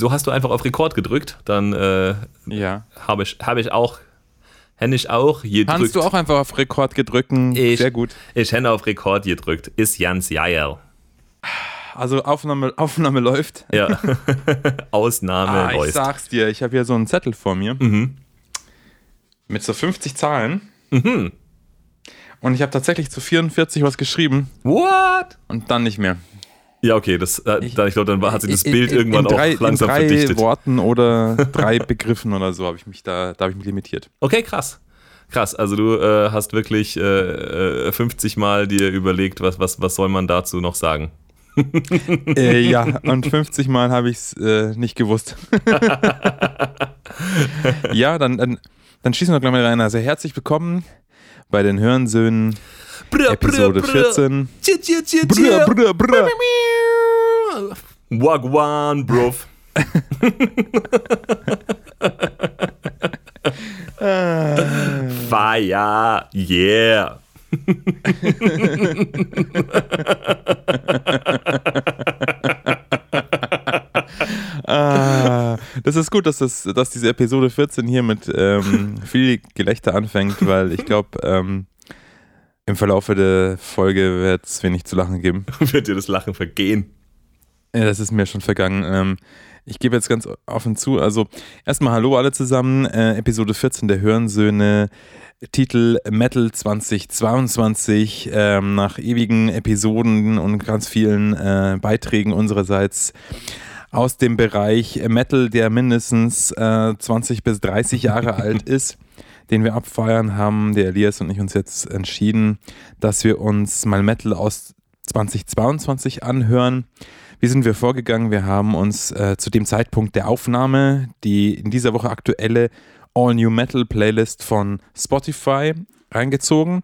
so hast du einfach auf Rekord gedrückt. Dann äh, Ja. habe ich, hab ich auch, hätte ich auch gedrückt. Kannst du auch einfach auf Rekord gedrücken? Ich- Sehr gut. Ich hätte auf Rekord gedrückt. Ist Jans Jael. Also Aufnahme, Aufnahme läuft. Ja. Ausnahme Ah, ich läuft. sag's dir, ich habe hier so einen Zettel vor mir. Mhm. Mit so 50 Zahlen. Und ich habe tatsächlich zu 44 was geschrieben What? und dann nicht mehr. Ja, okay, das, äh, dann, ich glaube, dann war, hat sich das In- Bild in- irgendwann drei, auch langsam in drei verdichtet. Worten oder drei Begriffen oder so habe ich mich da, da habe ich mich limitiert. Okay, krass. Krass, also du äh, hast wirklich äh, äh, 50 Mal dir überlegt, was, was, was soll man dazu noch sagen. äh, ja, und 50 Mal habe ich es äh, nicht gewusst. ja, dann, dann, dann schießen wir gleich mal rein. Also herzlich willkommen bei den Hörensöhnen Brr, Episode 14. Tschir, tschir, tschir, Brr, brr, brr. Wagwan, bruv. Fire, yeah. Ah, das ist gut, dass, das, dass diese Episode 14 hier mit ähm, viel Gelächter anfängt, weil ich glaube, ähm, im Verlaufe der Folge wird es wenig zu lachen geben. Wird dir das Lachen vergehen? Ja, das ist mir schon vergangen. Ähm, ich gebe jetzt ganz offen zu. Also, erstmal Hallo alle zusammen. Äh, Episode 14 der Hörensöhne. Titel Metal 2022. Ähm, nach ewigen Episoden und ganz vielen äh, Beiträgen unsererseits aus dem Bereich Metal, der mindestens äh, 20 bis 30 Jahre alt ist, den wir abfeiern, haben der Elias und ich uns jetzt entschieden, dass wir uns mal Metal aus 2022 anhören. Wie sind wir vorgegangen? Wir haben uns äh, zu dem Zeitpunkt der Aufnahme die in dieser Woche aktuelle All New Metal Playlist von Spotify reingezogen.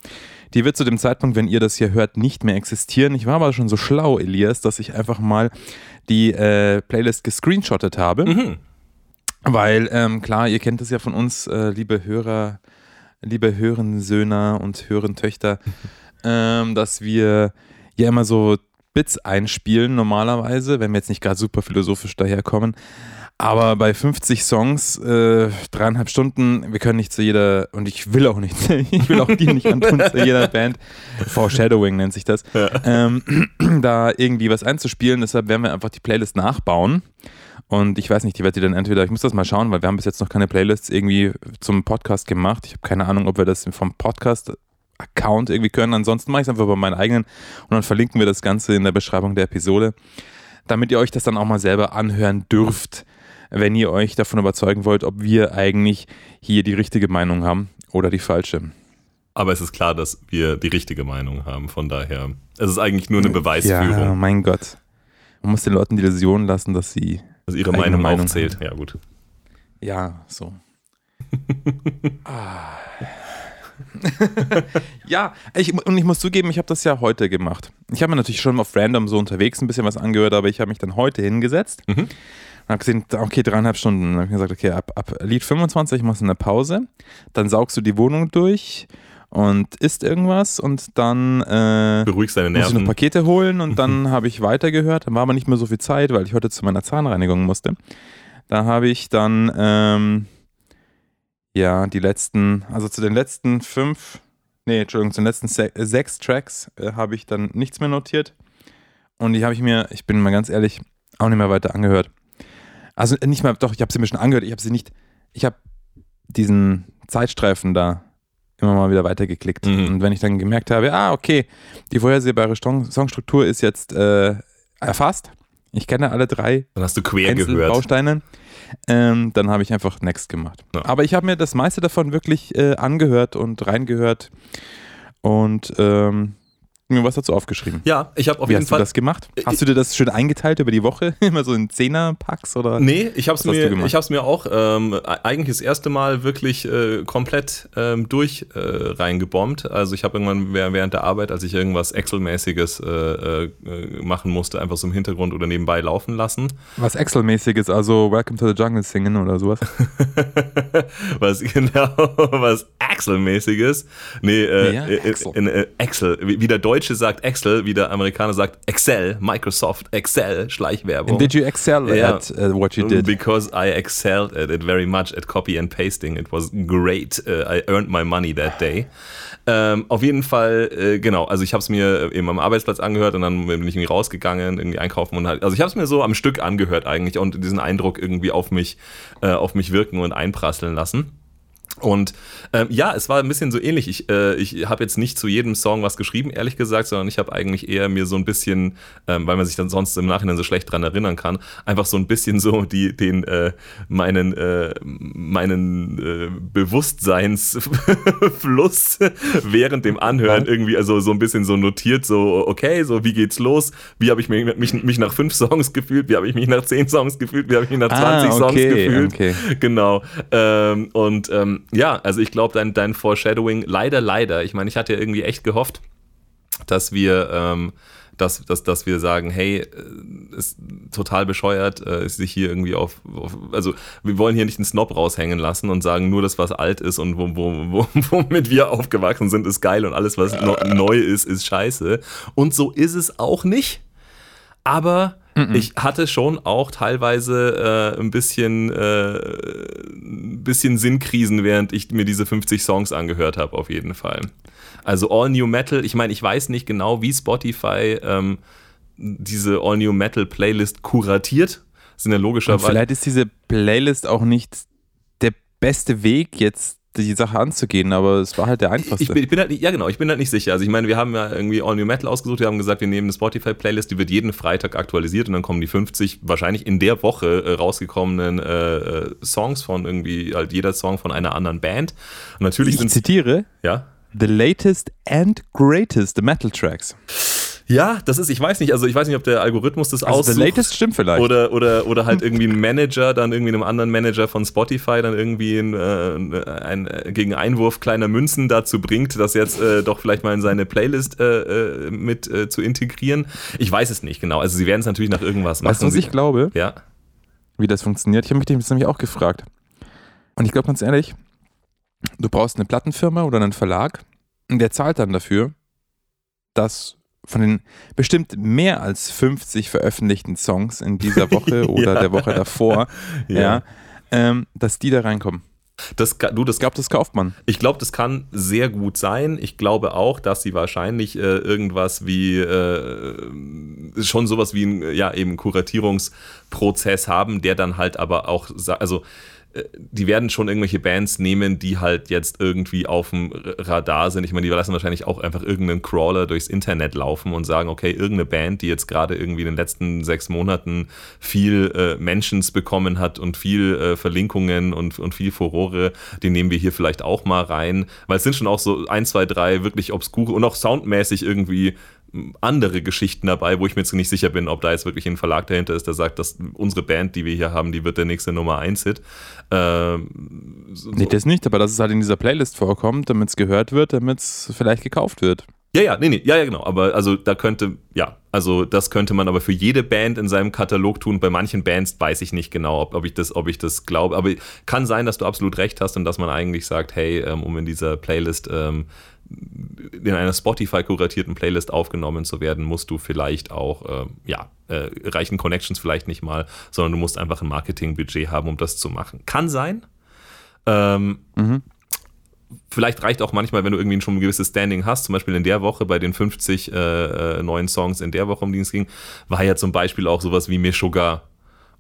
Die wird zu dem Zeitpunkt, wenn ihr das hier hört, nicht mehr existieren. Ich war aber schon so schlau, Elias, dass ich einfach mal die äh, Playlist gescreenshottet habe. Mhm. Weil, ähm, klar, ihr kennt es ja von uns, äh, liebe Hörer, liebe Hörensöhner und Hörentöchter, ähm, dass wir ja immer so Bits einspielen normalerweise, wenn wir jetzt nicht gerade super philosophisch daherkommen. Aber bei 50 Songs, äh, dreieinhalb Stunden, wir können nicht zu jeder, und ich will auch nicht, ich will auch dir nicht antun, zu jeder Band, Foreshadowing nennt sich das, ähm, da irgendwie was einzuspielen. Deshalb werden wir einfach die Playlist nachbauen. Und ich weiß nicht, die wird die dann entweder, ich muss das mal schauen, weil wir haben bis jetzt noch keine Playlists irgendwie zum Podcast gemacht. Ich habe keine Ahnung, ob wir das vom Podcast-Account irgendwie können. Ansonsten mache ich es einfach bei meinen eigenen und dann verlinken wir das Ganze in der Beschreibung der Episode, damit ihr euch das dann auch mal selber anhören dürft, wenn ihr euch davon überzeugen wollt, ob wir eigentlich hier die richtige Meinung haben oder die falsche. Aber es ist klar, dass wir die richtige Meinung haben. Von daher, es ist eigentlich nur eine Beweisführung. Ja, mein Gott. Man muss den Leuten die Illusion lassen, dass sie also ihre Meinung, Meinung aufzählt. Ja, gut. Ja, so. ah. ja, ich, und ich muss zugeben, ich habe das ja heute gemacht. Ich habe mir natürlich schon auf Random so unterwegs ein bisschen was angehört, aber ich habe mich dann heute hingesetzt Mhm. Und habe gesehen, okay, dreieinhalb Stunden. Dann habe ich gesagt, okay, ab, ab Lied 25 machst du eine Pause, dann saugst du die Wohnung durch und isst irgendwas und dann äh, Beruhigst deine muss ich noch Nerven. Pakete holen und dann habe ich weitergehört. Dann war aber nicht mehr so viel Zeit, weil ich heute zu meiner Zahnreinigung musste. Da habe ich dann ähm, ja die letzten, also zu den letzten fünf, nee, Entschuldigung, zu den letzten se äh, sechs Tracks äh, habe ich dann nichts mehr notiert. Und die habe ich mir, ich bin mal ganz ehrlich, auch nicht mehr weiter angehört. Also äh, nicht mal, doch, ich habe sie mir schon angehört, ich habe sie nicht, ich habe diesen Zeitstreifen da immer mal wieder weitergeklickt. Mhm. Und wenn ich dann gemerkt habe, ah, okay, die vorhersehbare Songstruktur ist jetzt äh, erfasst, ich kenne alle drei Dann hast du quer gehört. Einzelbausteine, ähm, dann habe ich einfach Next gemacht. Ja. Aber ich habe mir das meiste davon wirklich äh, angehört und reingehört und ähm, mir was dazu aufgeschrieben. Ja, ich habe auf Wie jeden hast Fall. du das gemacht? Hast du dir das schön eingeteilt über die Woche? Immer so in Zehner-Packs oder? Nee, ich habe es hast mir, gemacht? ich hab's mir auch ähm, e- eigentlich das erste Mal wirklich äh, komplett ähm, durch äh, reingebombt. Also ich habe irgendwann wäh- während der Arbeit, als ich irgendwas Excel-mäßiges äh, äh, machen musste, einfach so im Hintergrund oder nebenbei laufen lassen. Was Excel-mäßiges, also Welcome to the Jungle singen oder sowas. was genau, was Excel-mäßiges. Nee, äh, Ja, äh, Excel. In, äh, Excel, wie, wie der Deutsche sagt Excel, wie der Amerikaner sagt Excel, Microsoft Excel, Schleichwerbung. And did you excel Yeah. at uh, what you did? Because I excelled at it very much at copy and pasting. It was great. Uh, I earned my money that day. Ähm, auf jeden Fall, äh, genau, also ich habe es mir eben am Arbeitsplatz angehört und dann bin ich irgendwie rausgegangen, irgendwie einkaufen und halt, also ich habe es mir so am Stück angehört eigentlich und diesen Eindruck irgendwie auf mich, äh, auf mich wirken und einprasseln lassen. Und ähm, ja, es war ein bisschen so ähnlich. Ich, äh, ich habe jetzt nicht zu jedem Song was geschrieben, ehrlich gesagt, sondern ich habe eigentlich eher mir so ein bisschen, ähm, weil man sich dann sonst im Nachhinein so schlecht dran erinnern kann, einfach so ein bisschen so die, den äh, meinen, äh, meinen äh, Bewusstseinsfluss während dem Anhören irgendwie, also so ein bisschen so notiert, so okay, so wie geht's los? Wie habe ich mich, mich, mich nach fünf Songs gefühlt? Wie habe ich mich nach zehn Songs gefühlt? Wie habe ich mich nach 20 Ah, Songs okay, gefühlt? okay. Genau. Ähm, und ähm, ja, also ich glaube, dein, dein Foreshadowing, leider, leider, ich meine, ich hatte ja irgendwie echt gehofft, dass wir, ähm, dass, dass, dass wir sagen, hey, äh, ist total bescheuert, äh, ist sich hier irgendwie auf, auf, also wir wollen hier nicht einen Snob raushängen lassen und sagen, nur das, was alt ist und wo, wo, wo, womit wir aufgewachsen sind, ist geil und alles, was neu ist, ist scheiße. Und so ist es auch nicht. Aber ich hatte schon auch teilweise äh, ein bisschen, äh, ein bisschen Sinnkrisen, während ich mir diese 50 Songs angehört habe, auf jeden Fall. Also All New Metal, ich meine, ich weiß nicht genau, wie Spotify ähm, diese All New Metal Playlist kuratiert. Das sind ja logischerweise. vielleicht ist diese Playlist auch nicht der beste Weg, jetzt die Sache anzugehen, aber es war halt der einfachste. Ich bin, ich bin halt ja genau, ich bin halt nicht sicher. Also ich meine, wir haben ja irgendwie All New Metal ausgesucht, wir haben gesagt, wir nehmen eine Spotify-Playlist, die wird jeden Freitag aktualisiert und dann kommen die 50 wahrscheinlich in der Woche äh, rausgekommenen äh, äh, Songs von irgendwie, halt jeder Song von einer anderen Band. Und natürlich ich sind zitiere, ja. the latest and greatest Metal Tracks. Ja, das ist, ich weiß nicht, also ich weiß nicht, ob der Algorithmus das Also the aussucht. latest stimmt vielleicht. Oder, oder, oder halt irgendwie ein Manager, dann irgendwie einem anderen Manager von Spotify dann irgendwie ein, äh, ein, äh, gegen Einwurf kleiner Münzen dazu bringt, das jetzt äh, doch vielleicht mal in seine Playlist äh, äh, mit äh, zu integrieren. Ich weiß es nicht genau. Also sie werden es natürlich nach irgendwas machen. weißt du, was ich glaube, ja. wie das funktioniert? Ich habe mich das nämlich auch gefragt. Und ich glaube ganz ehrlich, du brauchst eine Plattenfirma oder einen Verlag und der zahlt dann dafür, dass von den bestimmt mehr als 50 veröffentlichten Songs in dieser Woche oder Ja. der Woche davor, ja, ähm, dass die da reinkommen. Das, du, das Ich glaube, das kauft man. Ich glaube, das kann sehr gut sein. Ich glaube auch, dass sie wahrscheinlich äh, irgendwas wie äh, schon sowas wie ein ja eben Kuratierungsprozess haben, der dann halt aber auch also die werden schon irgendwelche Bands nehmen, die halt jetzt irgendwie auf dem Radar sind. Ich meine, die lassen wahrscheinlich auch einfach irgendeinen Crawler durchs Internet laufen und sagen, okay, irgendeine Band, die jetzt gerade irgendwie in den letzten sechs Monaten viel äh, Mentions bekommen hat und viel äh, Verlinkungen und, und viel Furore, die nehmen wir hier vielleicht auch mal rein. Weil es sind schon auch so ein, zwei, drei wirklich obskure und auch soundmäßig irgendwie andere Geschichten dabei, wo ich mir jetzt nicht sicher bin, ob da jetzt wirklich ein Verlag dahinter ist, der sagt, dass unsere Band, die wir hier haben, die wird der nächste Nummer 1 Hit. Ähm, so, Nee, das nicht, aber dass es halt in dieser Playlist vorkommt, damit es gehört wird, damit es vielleicht gekauft wird. ja, ja, nee, nee, ja, ja, genau. Aber also da könnte, ja, also das könnte man aber für jede Band in seinem Katalog tun. Bei manchen Bands weiß ich nicht genau, ob, ob ich das, ob ich das glaube. Aber kann sein, dass du absolut recht hast und dass man eigentlich sagt, hey, ähm, um in dieser Playlist ähm, in einer Spotify kuratierten Playlist aufgenommen zu werden, musst du vielleicht auch, äh, ja, äh, reichen Connections vielleicht nicht mal, sondern du musst einfach ein Marketingbudget haben, um das zu machen. Kann sein. Ähm, Mhm. Vielleicht reicht auch manchmal, wenn du irgendwie schon ein gewisses Standing hast, zum Beispiel in der Woche bei den 50 äh, äh, neuen Songs in der Woche, um die es ging, war ja zum Beispiel auch sowas wie Meshuggah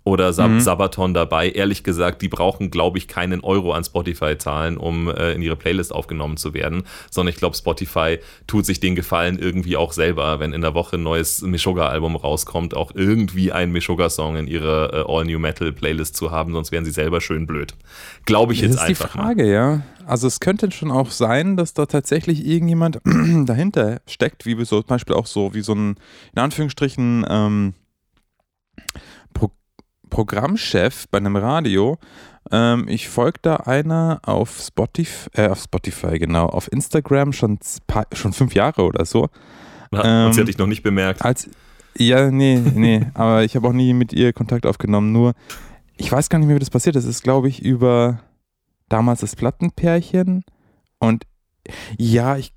oder Sab Mhm. Sabaton dabei. Ehrlich gesagt, die brauchen, glaube ich, keinen Euro an Spotify zahlen, um äh, in ihre Playlist aufgenommen zu werden, sondern ich glaube, Spotify tut sich den Gefallen irgendwie auch selber, wenn in der Woche ein neues Meshuggah-Album rauskommt, auch irgendwie einen Meshuggah-Song in ihrer äh, All-New-Metal-Playlist zu haben, sonst wären sie selber schön blöd. Glaube ich Das jetzt ist die einfach mal. Frage, ja. Also es könnte schon auch sein, dass da tatsächlich irgendjemand dahinter steckt, wie so zum Beispiel auch so, wie so ein, in Anführungsstrichen, ähm, Programmchef bei einem Radio. Ähm, ich folge da einer auf Spotify, äh, auf Spotify, genau, auf Instagram schon, paar- schon fünf Jahre oder so. und sie Ähm, hat dich noch nicht bemerkt. Als, ja, nee, nee, aber ich habe auch nie mit ihr Kontakt aufgenommen. Nur, ich weiß gar nicht mehr, wie das passiert ist. Es ist, glaube ich, über damals das Plattenpärchen. Und ja, ich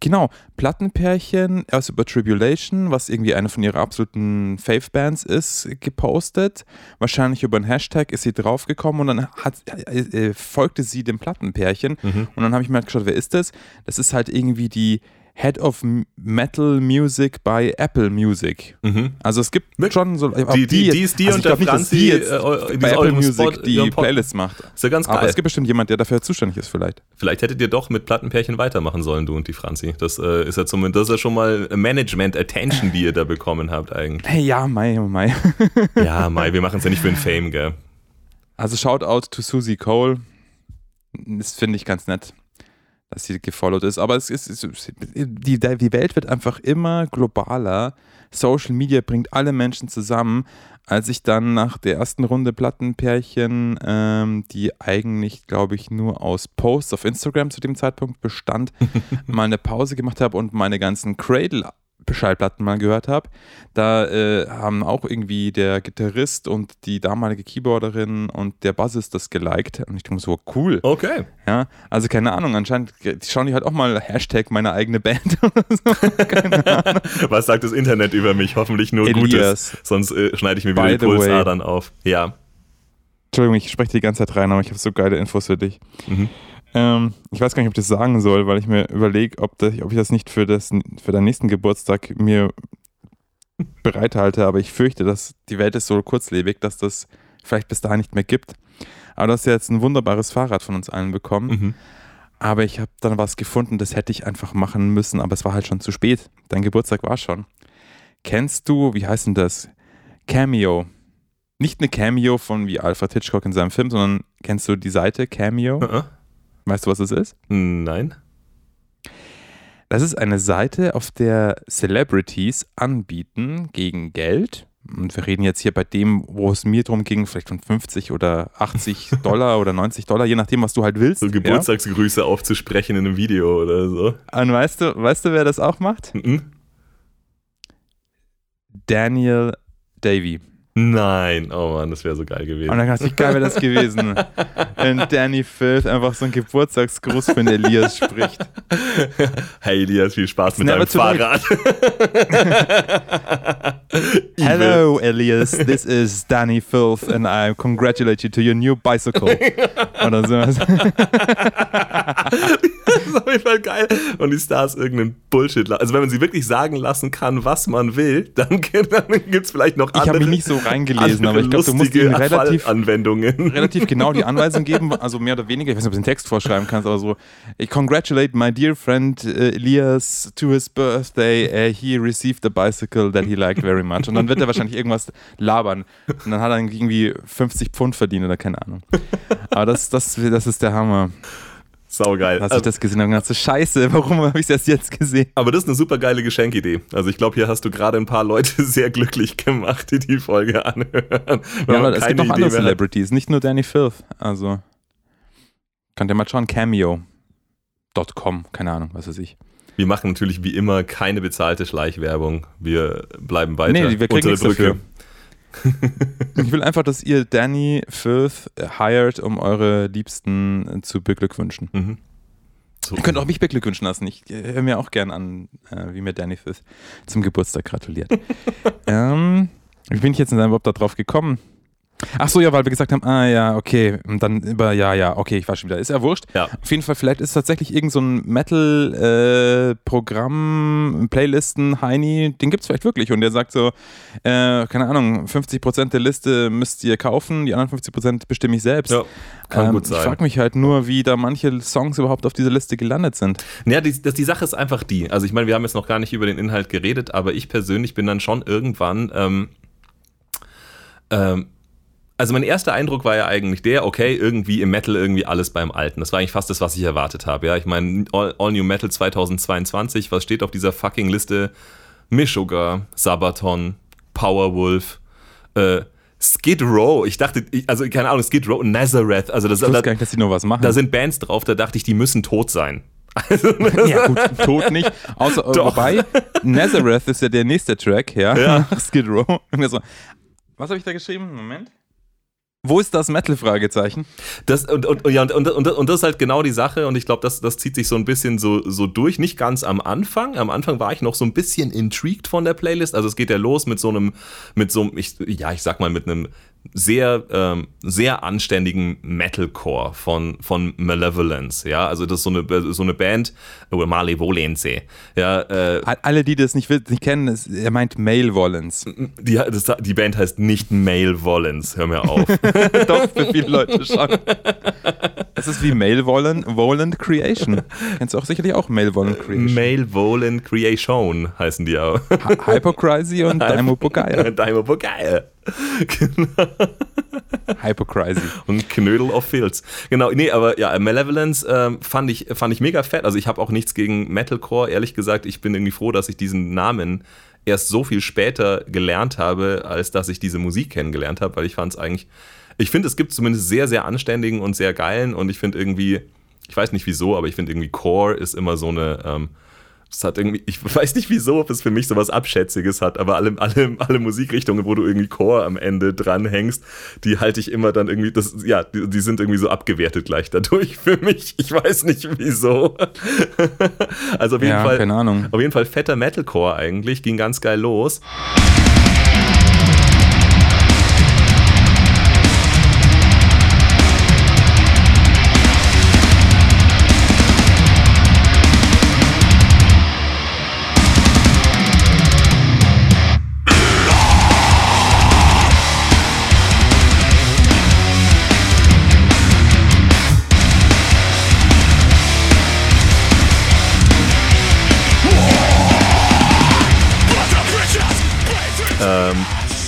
Genau, Plattenpärchen, erst über Tribulation, was irgendwie eine von ihrer absoluten Fave-Bands ist, gepostet. Wahrscheinlich über einen Hashtag ist sie draufgekommen und dann hat, äh, äh, folgte sie dem Plattenpärchen. Mhm. Und dann habe ich mir halt geschaut, wer ist das? Das ist halt irgendwie die Head of Metal Music bei Apple Music. Mhm. Also es gibt schon so. Die, die, die ist die also und der Franzi die jetzt äh, eu- die bei Apple Music Spot- die Playlist macht. Ist ja ganz Aber geil. es gibt bestimmt jemand, der dafür zuständig ist vielleicht. Vielleicht hättet ihr doch mit Plattenpärchen weitermachen sollen, du und die Franzi. Das äh, ist ja zumindest das ist ja schon mal Management-Attention, die ihr da bekommen habt eigentlich. Hey, ja, Mai, oh Mai. Ja, Mai, wir machen es ja nicht für den Fame, gell? Also Shoutout to Susie Cole. Das finde ich ganz nett, dass sie gefollowt ist. Aber es ist, es ist die, die Welt wird einfach immer globaler. Social Media bringt alle Menschen zusammen. Als ich dann nach der ersten Runde Plattenpärchen, ähm, die eigentlich, glaube ich, nur aus Posts auf Instagram zu dem Zeitpunkt bestand, mal eine Pause gemacht habe und meine ganzen Cradle Schallplatten mal gehört habe. Da äh, haben auch irgendwie der Gitarrist und die damalige Keyboarderin und der Bassist das geliked. Und ich denke mir so, cool. Okay. Ja, also keine Ahnung, anscheinend schauen die halt auch mal Hashtag meine eigene Band oder so. Was sagt das Internet über mich? Hoffentlich nur Elias. Gutes. Sonst äh, schneide ich mir wieder By die way. Pulsadern auf. Ja. Entschuldigung, ich spreche die ganze Zeit rein, aber ich habe so geile Infos für dich. Mhm. Ähm, ich weiß gar nicht, ob ich das sagen soll, weil ich mir überlege, ob, das- ob ich das nicht für, das, für deinen nächsten Geburtstag mir bereithalte, aber ich fürchte, dass die Welt ist so kurzlebig, dass das vielleicht bis dahin nicht mehr gibt. Aber du hast ja jetzt ein wunderbares Fahrrad von uns allen bekommen. Mhm. Aber ich habe dann was gefunden, das hätte ich einfach machen müssen, aber es war halt schon zu spät. Dein Geburtstag war schon. Kennst du, wie heißt denn das? Cameo. Nicht eine Cameo von wie Alfred Hitchcock in seinem Film, sondern kennst du die Seite Cameo? Äh, äh. Weißt du, was es ist? Nein. Das ist eine Seite, auf der Celebrities anbieten gegen Geld. Und wir reden jetzt hier bei dem, wo es mir drum ging, vielleicht von 50 oder 80 Dollar oder 90 Dollar, je nachdem, was du halt willst. So ja? Geburtstagsgrüße aufzusprechen in einem Video oder so. Und weißt du, weißt du, wer das auch macht? Mhm. Daniel Davy. Nein. Oh Mann, das wäre so geil Und gewesen. dann dachte ich, wie geil wäre das gewesen, wenn Danny Filth einfach so einen Geburtstagsgruß für den Elias spricht. Hey Elias, viel Spaß mit never deinem. Fahrrad. Hello, Elias. This is Danny Filth and I congratulate you to your new bicycle. Oder sowas. Das ist auf jeden Fall geil. Und die Stars irgendeinen Bullshit. Also wenn man sie wirklich sagen lassen kann, was man will, dann, dann gibt es vielleicht noch Ich habe andere, mich nicht so reingelesen, andere aber ich glaube, du musst ihm relativ, Anwendungen. relativ genau die Anweisung geben, also mehr oder weniger. Ich weiß nicht, ob du den Text vorschreiben kannst, aber so: I congratulate my dear friend uh, Elias to his birthday. Uh, he received a bicycle that he liked very much. Und dann wird er wahrscheinlich irgendwas labern. Und dann hat er irgendwie 50 Pfund verdient oder keine Ahnung. Aber das, das, das ist der Hammer. Saugeil. Als ich das gesehen habe, so, Scheiße, warum habe ich erst jetzt gesehen? Aber das ist eine super geile Geschenkidee. Also ich glaube, hier hast du gerade ein paar Leute sehr glücklich gemacht, die die Folge anhören. Ja, aber es gibt noch andere. Celebrities, nicht nur Danny Filth. Also könnt ihr mal schauen, Cameo.com, keine Ahnung, was weiß ich. Wir machen natürlich wie immer keine bezahlte Schleichwerbung. Wir bleiben weiter Nee, wir kriegen der Brücke. dafür. Ich will einfach, dass ihr Danny Filth hired, um eure Liebsten äh, zu beglückwünschen. Mhm. So. Ihr könnt auch mich beglückwünschen lassen. Ich äh, höre mir auch gern an, äh, wie mir Danny Filth zum Geburtstag gratuliert. ähm, wie bin ich jetzt denn überhaupt da drauf gekommen? Ach so, ja, weil wir gesagt haben, ah ja, okay, und dann über, ja, ja, okay, ich war schon wieder. Ist ja wurscht. Ja. Auf jeden Fall, vielleicht ist tatsächlich irgend so ein Metal-Programm, Playlisten, Heini, den gibt es vielleicht wirklich. Und der sagt so, äh, keine Ahnung, 50% der Liste müsst ihr kaufen, die anderen 50% bestimme ich selbst. Ja, kann Ähm, gut Ich sein. frage mich halt nur, wie da manche Songs überhaupt auf dieser Liste gelandet sind. Ja, die, das, die Sache ist einfach die. Also ich meine, wir haben jetzt noch gar nicht über den Inhalt geredet, aber ich persönlich bin dann schon irgendwann. Ähm, ähm, also mein erster Eindruck war ja eigentlich der, okay, irgendwie im Metal irgendwie alles beim Alten. Das war eigentlich fast das, was ich erwartet habe. Ja, ich meine, All, All New Metal 2022, was steht auf dieser fucking Liste? Meshuggah, Sabaton, Powerwolf, äh, Skid Row. Ich dachte, ich, also keine Ahnung, Skid Row, Nazareth. Also das, Ich da, gar nicht, dass die noch was machen. da sind Bands drauf, da dachte ich, die müssen tot sein. Also, ja, gut, tot nicht. Außer, äh, Doch. wobei, Nazareth ist ja der nächste Track, ja, Ja. Skid Row. Was habe ich da geschrieben? Moment. Wo ist das Metal-Fragezeichen? Das, und, und, ja, und, und, und, das ist halt genau die Sache und ich glaube, das, das zieht sich so ein bisschen so, so durch. Nicht ganz am Anfang. Am Anfang war ich noch so ein bisschen intrigued von der Playlist. Also es geht ja los mit so einem, mit so einem, ich, ja, ich sag mal, mit einem sehr, ähm, sehr anständigen Metalcore von, von Malevolence, ja, also das ist so eine, so eine Band, oder Malevolense, ja. Äh, Alle, die das nicht, nicht kennen, ist, er meint Malevolence. Die, das, die Band heißt nicht Malevolence, hör mir auf. Doch, für viele Leute schon. Das ist wie Malevolent Creation. Kennst du auch sicherlich auch Malevolent Creation. Malevolent Creation heißen die auch. Hypocrisy und Daimo Bogaya. Daimo Bogaya. genau. Hypocrisy. Und Knödel of Fields. Genau, nee, aber ja, Malevolence ähm, fand, ich, fand ich mega fett. Also ich habe auch nichts gegen Metalcore, ehrlich gesagt. Ich bin irgendwie froh, dass ich diesen Namen erst so viel später gelernt habe, als dass ich diese Musik kennengelernt habe, weil ich fand es eigentlich, ich finde, es gibt zumindest sehr, sehr anständigen und sehr geilen und ich finde irgendwie, ich weiß nicht wieso, aber ich finde irgendwie Core ist immer so eine, ähm, es hat irgendwie, ich weiß nicht wieso, ob es für mich so was Abschätziges hat, aber alle, alle, alle Musikrichtungen, wo du irgendwie Chor am Ende dranhängst, die halte ich immer dann irgendwie, das, ja, die, die, sind irgendwie so abgewertet gleich dadurch für mich. Ich weiß nicht wieso. also auf jeden ja, Fall, keine Ahnung. auf jeden Fall fetter Metalcore eigentlich, ging ganz geil los.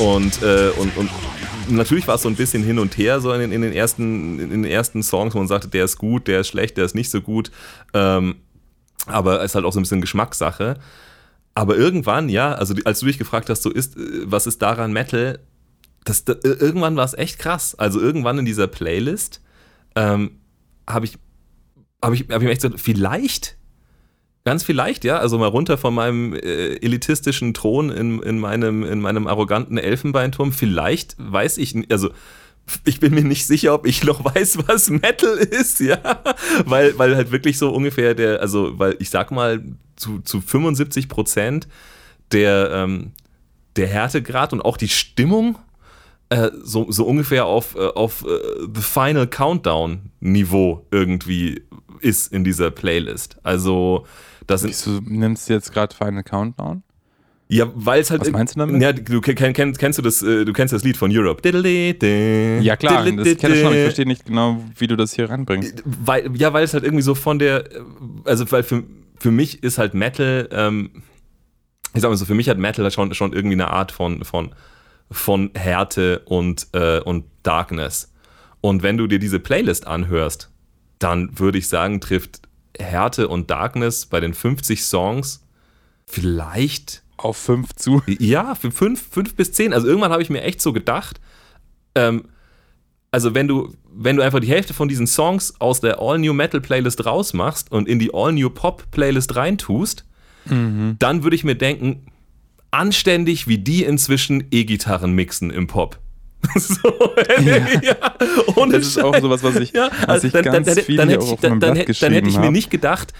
Und, äh, und, und natürlich war es so ein bisschen hin und her so in den, in den, ersten, in den ersten Songs, wo man sagte, der ist gut, der ist schlecht, der ist nicht so gut. Ähm, aber es ist halt auch so ein bisschen Geschmackssache. Aber irgendwann, ja, also als du dich gefragt hast, so ist, äh, was ist daran Metal, das, das irgendwann war es echt krass. Also irgendwann in dieser Playlist ähm, habe ich, hab ich, hab ich mir echt gesagt, vielleicht Ganz vielleicht, ja. Also mal runter von meinem äh, elitistischen Thron in, in, meinem, in meinem arroganten Elfenbeinturm. Vielleicht weiß ich, also ich bin mir nicht sicher, ob ich noch weiß, was Metal ist, ja. Weil, weil halt wirklich so ungefähr der, also, weil ich sag mal, zu, zu 75 Prozent der, ähm, der Härtegrad und auch die Stimmung äh, so, so ungefähr auf, äh, auf äh, The Final Countdown Niveau irgendwie ist in dieser Playlist. Also, das sind. Wieso nimmst du jetzt gerade Final Countdown? Ja, weil es halt. Was meinst du damit? Ja, du kenn, kenn, kennst du das, äh, du kennst das Lied von Europe. Ja, klar, das kenne ich schon. Ich verstehe nicht genau, wie du das hier ranbringst. Weil, ja, weil es halt irgendwie so von der, also weil für, für mich ist halt Metal, ähm, ich sag mal so, für mich hat Metal schon, schon irgendwie eine Art von, von, von Härte und, äh, und Darkness. Und wenn du dir diese Playlist anhörst, dann würde ich sagen, trifft Härte und Darkness bei den 50 Songs vielleicht auf 5 zu. Ja, für 5 fünf bis 10. Also irgendwann habe ich mir echt so gedacht, ähm, also wenn du, wenn du einfach die Hälfte von diesen Songs aus der All New Metal Playlist rausmachst und in die All New Pop Playlist reintust, mhm. dann würde ich mir denken, anständig wie die inzwischen E-Gitarren mixen im Pop. so, ja. ja, ohne das ist Scheiß. auch sowas, was ich, ja, was ich dann, ganz dann, viel dann, hätte ich, dann, dann, dann hätte ich mir nicht gedacht,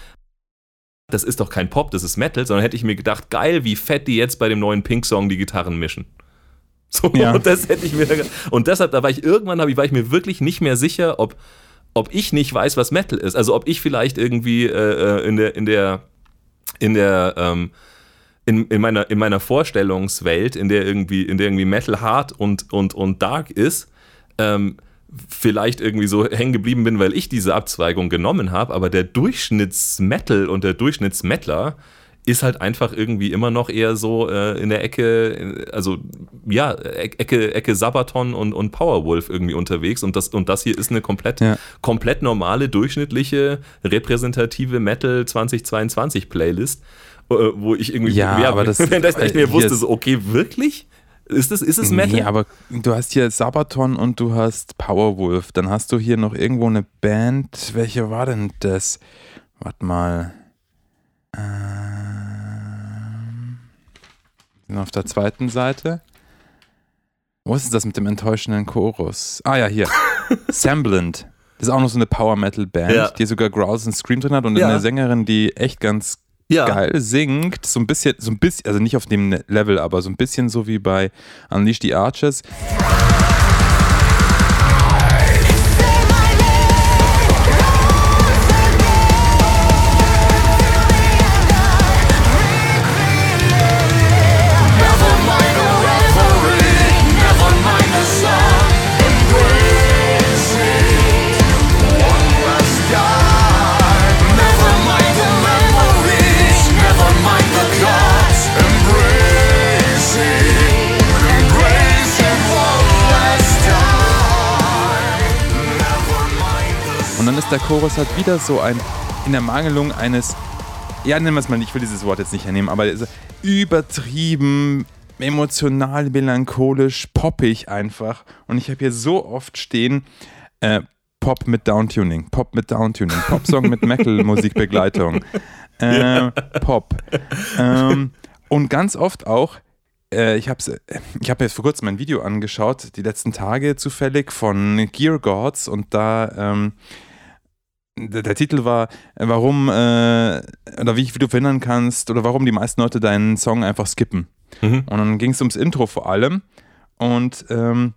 das ist doch kein Pop, das ist Metal, sondern hätte ich mir gedacht, geil, wie fett die jetzt bei dem neuen Pink-Song die Gitarren mischen. So, ja. und das hätte ich mir Und deshalb, da war ich irgendwann, war ich mir wirklich nicht mehr sicher, ob, ob ich nicht weiß, was Metal ist. Also ob ich vielleicht irgendwie äh, äh in der, in der, in der, ähm, in, in, meiner, in meiner Vorstellungswelt, in der irgendwie, in der irgendwie Metal hart und, und, und dark ist, ähm, vielleicht irgendwie so hängen geblieben bin, weil ich diese Abzweigung genommen habe, aber der Durchschnittsmetal und der Durchschnittsmettler ist halt einfach irgendwie immer noch eher so äh, in der Ecke, also ja, Ecke, Ecke Sabaton und, und Powerwolf irgendwie unterwegs und das, und das hier ist eine komplett, ja. komplett normale, durchschnittliche, repräsentative Metal 2022 Playlist äh, wo ich irgendwie, ja, ja aber das, das nicht mehr wusste, so, okay, wirklich? Ist es, ist es Metal? Nee, aber du hast hier Sabaton und du hast Powerwolf. Dann hast du hier noch irgendwo eine Band. Welche war denn das? Warte mal. Ähm, auf der zweiten Seite. Wo ist das mit dem enttäuschenden Chorus? Ah ja, hier. Semblant. Das ist auch noch so eine Power Metal Band, Ja. die sogar Growls und Scream drin hat und Ja. eine Sängerin, die echt ganz Ja. geil singt. So ein bisschen, so ein bisschen, also nicht auf dem Level, aber so ein bisschen so wie bei Unleash the Arches. Der Chorus halt wieder so ein, in der Mangelung eines, ja, nennen wir es mal nicht, ich will dieses Wort jetzt nicht hernehmen, aber übertrieben, emotional, melancholisch, poppig einfach. Und ich habe hier so oft stehen, äh, Pop mit Downtuning, Pop mit Downtuning, Popsong mit Metal-Musikbegleitung, äh, Pop. Ähm, und ganz oft auch, äh, ich habe ich hab jetzt vor kurzem ein Video angeschaut, die letzten Tage zufällig von Gear Gods und da ähm, der, der Titel war, äh, warum äh, oder wie, wie du verhindern kannst oder warum die meisten Leute deinen Song einfach skippen. Mhm. Und dann ging es ums Intro vor allem und ähm,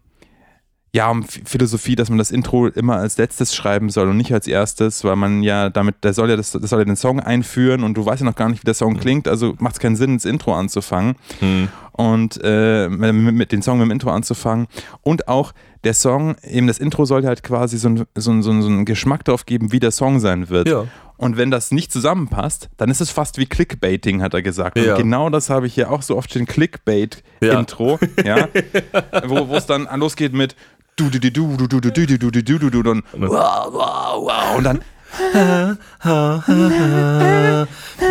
ja, um Ph- Philosophie, dass man das Intro immer als letztes schreiben soll und nicht als erstes, weil man ja damit, der soll ja das, das soll ja den Song einführen und du weißt ja noch gar nicht, wie der Song klingt, also macht es keinen Sinn, ins Intro anzufangen Mhm. und äh, mit, mit den Song mit dem Intro anzufangen. Und auch der Song, eben das Intro sollte halt quasi so, ein, so, ein, so, ein, so einen Geschmack darauf geben, wie der Song sein wird. Ja. Und wenn das nicht zusammenpasst, dann ist es fast wie Clickbaiting, hat er gesagt. Ja. Und genau das habe ich hier auch so oft stehen, Clickbait-Intro, ja. wo wo es dann losgeht mit du du du du du du du du du du du du du und wow, wow, wow. Und dann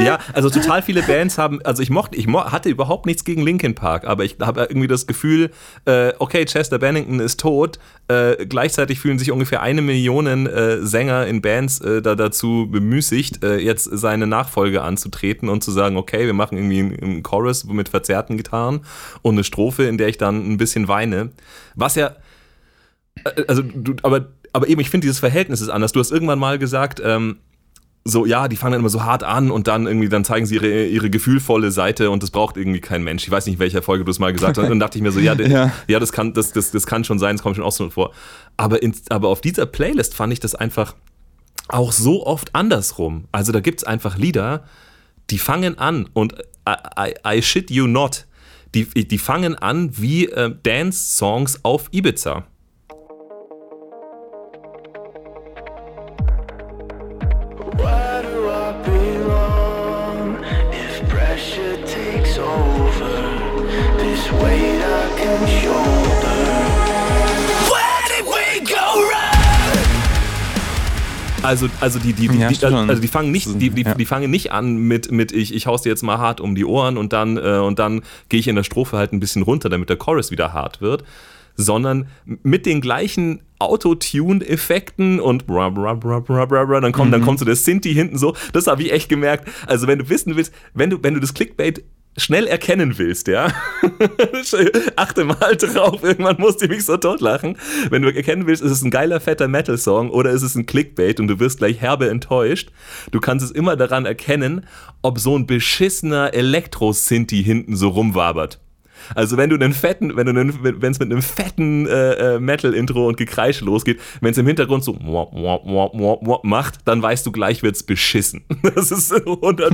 Ja, also total viele Bands haben, also ich mochte, ich mo hatte überhaupt nichts gegen Linkin Park, aber ich habe irgendwie das Gefühl, äh, okay, Chester Bennington ist tot, äh, gleichzeitig fühlen sich ungefähr eine Million äh, Sänger in Bands äh, da dazu bemüßigt, äh, jetzt seine Nachfolge anzutreten und zu sagen, okay, wir machen irgendwie einen, einen Chorus mit verzerrten Gitarren und eine Strophe, in der ich dann ein bisschen weine, was ja äh, also du, aber, aber eben, ich finde, dieses Verhältnis ist anders. Du hast irgendwann mal gesagt, ähm, so, ja, die fangen dann immer so hart an und dann irgendwie, dann zeigen sie ihre, ihre gefühlvolle Seite und das braucht irgendwie kein Mensch. Ich weiß nicht, in welcher Folge du es mal gesagt hast. Und dann dachte ich mir so, ja, Ja. ja. das, kann, das, das, das kann schon sein, das kommt schon auch so vor. Aber, in, aber auf dieser Playlist fand ich das einfach auch so oft andersrum. Also da gibt es einfach Lieder, die fangen an und I, I, I shit you not, die, die fangen an wie äh, Dance-Songs auf Ibiza. Also, also die, die, die, Ja, die, schon. also die fangen nicht, die, die, Ja. die fangen nicht an mit, mit ich, ich haus dir jetzt mal hart um die Ohren und dann, äh, und dann gehe ich in der Strophe halt ein bisschen runter, damit der Chorus wieder hart wird, sondern mit den gleichen Autotune-Effekten und bra, bra, bra, bra, bra, bra, dann kommt, dann kommt so der Sinti hinten so. Das habe ich echt gemerkt. Also wenn du wissen willst, wenn du, wenn du das Clickbait schnell erkennen willst, ja, achte mal drauf, irgendwann musst du mich so totlachen. Wenn du erkennen willst, ist es ein geiler, fetter Metal-Song oder ist es ein Clickbait und du wirst gleich herbe enttäuscht, du kannst es immer daran erkennen, ob so ein beschissener Elektro-Sinti hinten so rumwabert. Also wenn du einen fetten, wenn du wenn es mit einem fetten äh, äh, Metal-Intro und Gekreisch losgeht, wenn es im Hintergrund so macht, dann weißt du gleich wird's beschissen. Das ist 100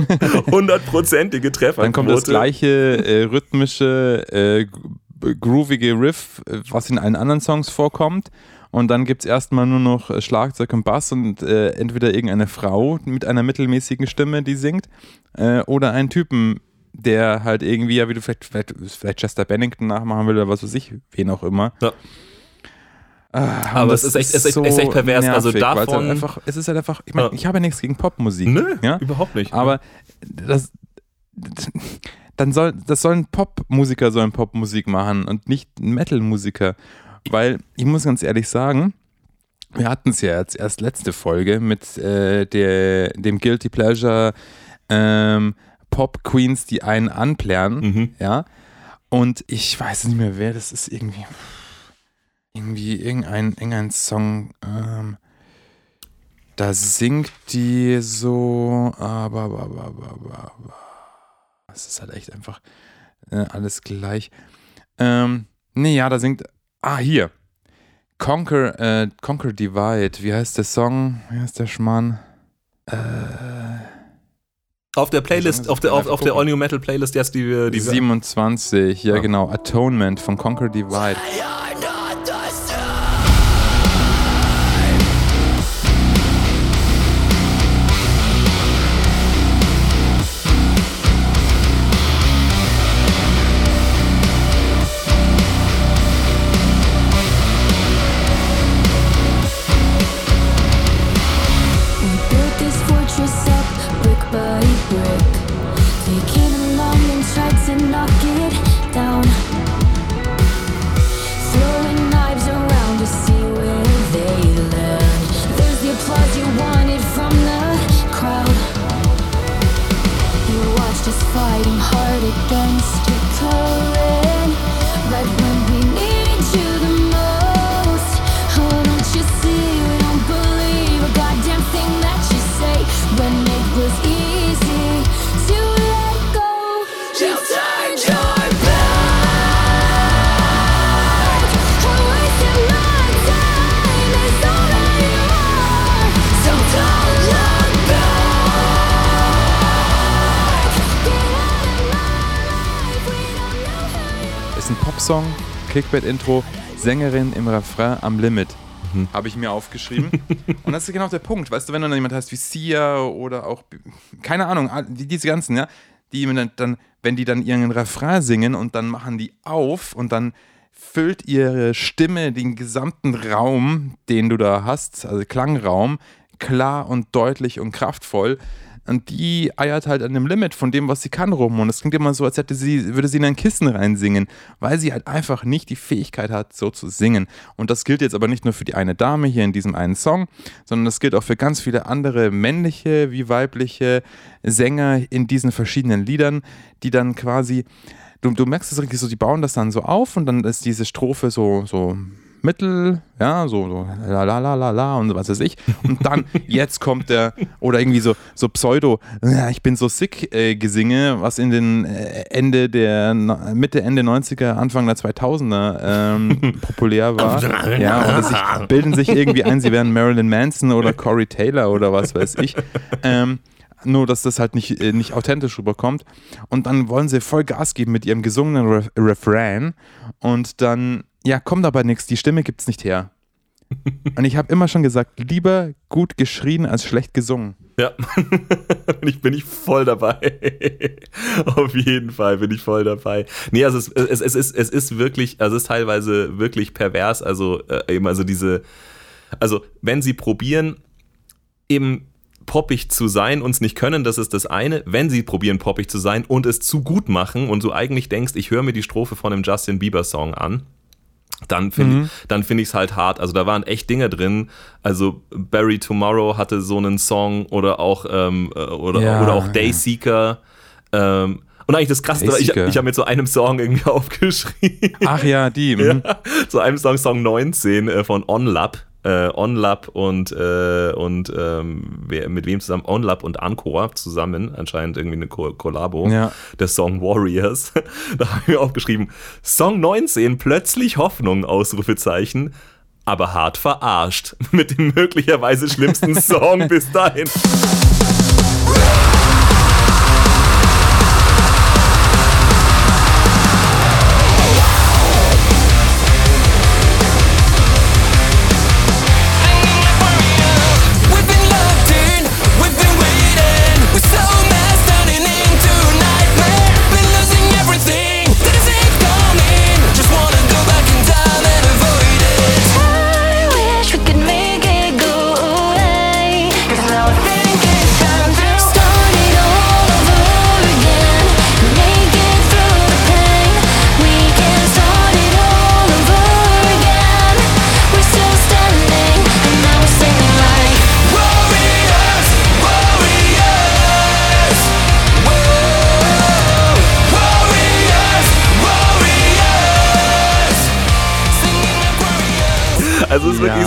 hundertprozentige Treffer. Dann kommt das gleiche äh, rhythmische, äh, groovige Riff, was in allen anderen Songs vorkommt. Und dann gibt es erstmal nur noch äh, Schlagzeug und Bass und äh, entweder irgendeine Frau mit einer mittelmäßigen Stimme, die singt, äh, oder einen Typen, der halt irgendwie, ja, wie du vielleicht, vielleicht, vielleicht Chester Bennington nachmachen will oder was weiß ich, wen auch immer. Ja. Ah, Aber es ist echt- es ist echt- es ist echt pervers. Also weil's halt davon- einfach, es ist halt einfach, ich meine, Ja. ich habe ja nichts gegen Popmusik. Nö, ja? überhaupt nicht. Aber das, dann soll, das sollen Popmusiker sollen Popmusik machen und nicht Metalmusiker. Weil ich muss ganz ehrlich sagen, wir hatten es ja jetzt erst letzte Folge mit äh, der, dem Guilty Pleasure ähm, Pop Queens, die einen anplären, Mhm. ja. Und ich weiß nicht mehr, wer das ist. Irgendwie, irgendwie irgendein, irgendein Song. Ähm, da singt die so, aber, aber, aber, aber, aber. Es ist halt echt einfach äh, alles gleich. Ähm, nee, ja, da singt. Ah, hier. Conquer, äh, Conquer Divide. Wie heißt der Song? Wie heißt der Schmarrn? Äh, Auf der Playlist, auf der, auf, auf der All New Metal Playlist jetzt, die wir, die wir 27, ja, Ja. genau. Atonement von Conquer Divide. We Clickbait-Intro, Sängerin im Refrain am Limit. Habe ich mir aufgeschrieben. Und das ist genau der Punkt. Weißt du, wenn du dann jemand hast wie Sia oder auch, keine Ahnung, die- diese ganzen, ja, die dann, dann, wenn die dann ihren Refrain singen und dann machen die auf und dann füllt ihre Stimme den gesamten Raum, den du da hast, also Klangraum, klar und deutlich und kraftvoll. Und die eiert halt an dem Limit von dem, was sie kann, rum. Und es klingt immer so, als hätte sie, würde sie in ein Kissen reinsingen, weil sie halt einfach nicht die Fähigkeit hat, so zu singen. Und das gilt jetzt aber nicht nur für die eine Dame hier in diesem einen Song, sondern das gilt auch für ganz viele andere männliche wie weibliche Sänger in diesen verschiedenen Liedern, die dann quasi, du, du merkst es richtig so, die bauen das dann so auf und dann ist diese Strophe so, so mittel, ja, so, so la la la la la und was weiß ich. Und dann, jetzt kommt der, oder irgendwie so, so Pseudo, ja, ich bin so sick äh, Gesinge, was in den äh, Ende der, Mitte, Ende 90er, Anfang der 2000er ähm, populär war. Ja, oder sich, bilden sich irgendwie ein, sie wären Marilyn Manson oder Corey Taylor oder was weiß ich. Ähm, nur, dass das halt nicht, äh, nicht authentisch rüberkommt. Und dann wollen sie voll Gas geben mit ihrem gesungenen Ref Refrain. Und dann, ja, kommt aber nichts. Die Stimme gibt's nicht her. Und ich habe immer schon gesagt, lieber gut geschrien als schlecht gesungen. Ja, bin ich, bin ich voll dabei. Auf jeden Fall bin ich voll dabei. Nee, also es, es, es, ist, es ist wirklich, also es ist teilweise wirklich pervers. Also äh, eben, also diese, also wenn sie probieren, eben poppig zu sein und es nicht können, das ist das eine. Wenn sie probieren, poppig zu sein und es zu gut machen und du eigentlich denkst, ich höre mir die Strophe von einem Justin Bieber Song an, dann finde dann finde ich es halt hart. Also da waren echt Dinge drin. Also Barry Tomorrow hatte so einen Song oder auch ähm, äh, oder, Ja, oder auch ja. Dayseeker. Ähm, und eigentlich das Krasse, ich, ich habe mit so einem Song irgendwie aufgeschrieben. Ach ja, die. mhm. Ja, so einem Song, Song 19 äh, von OnLab. Äh, OnLab und, äh, und ähm, wer, mit wem zusammen? OnLab und Encore zusammen, anscheinend irgendwie eine Ko Kollabo. Ja. Der Song Warriors. da habe ich mir aufgeschrieben, Song 19, plötzlich Hoffnung, Ausrufezeichen, aber hart verarscht. Mit dem möglicherweise schlimmsten Song bis dahin.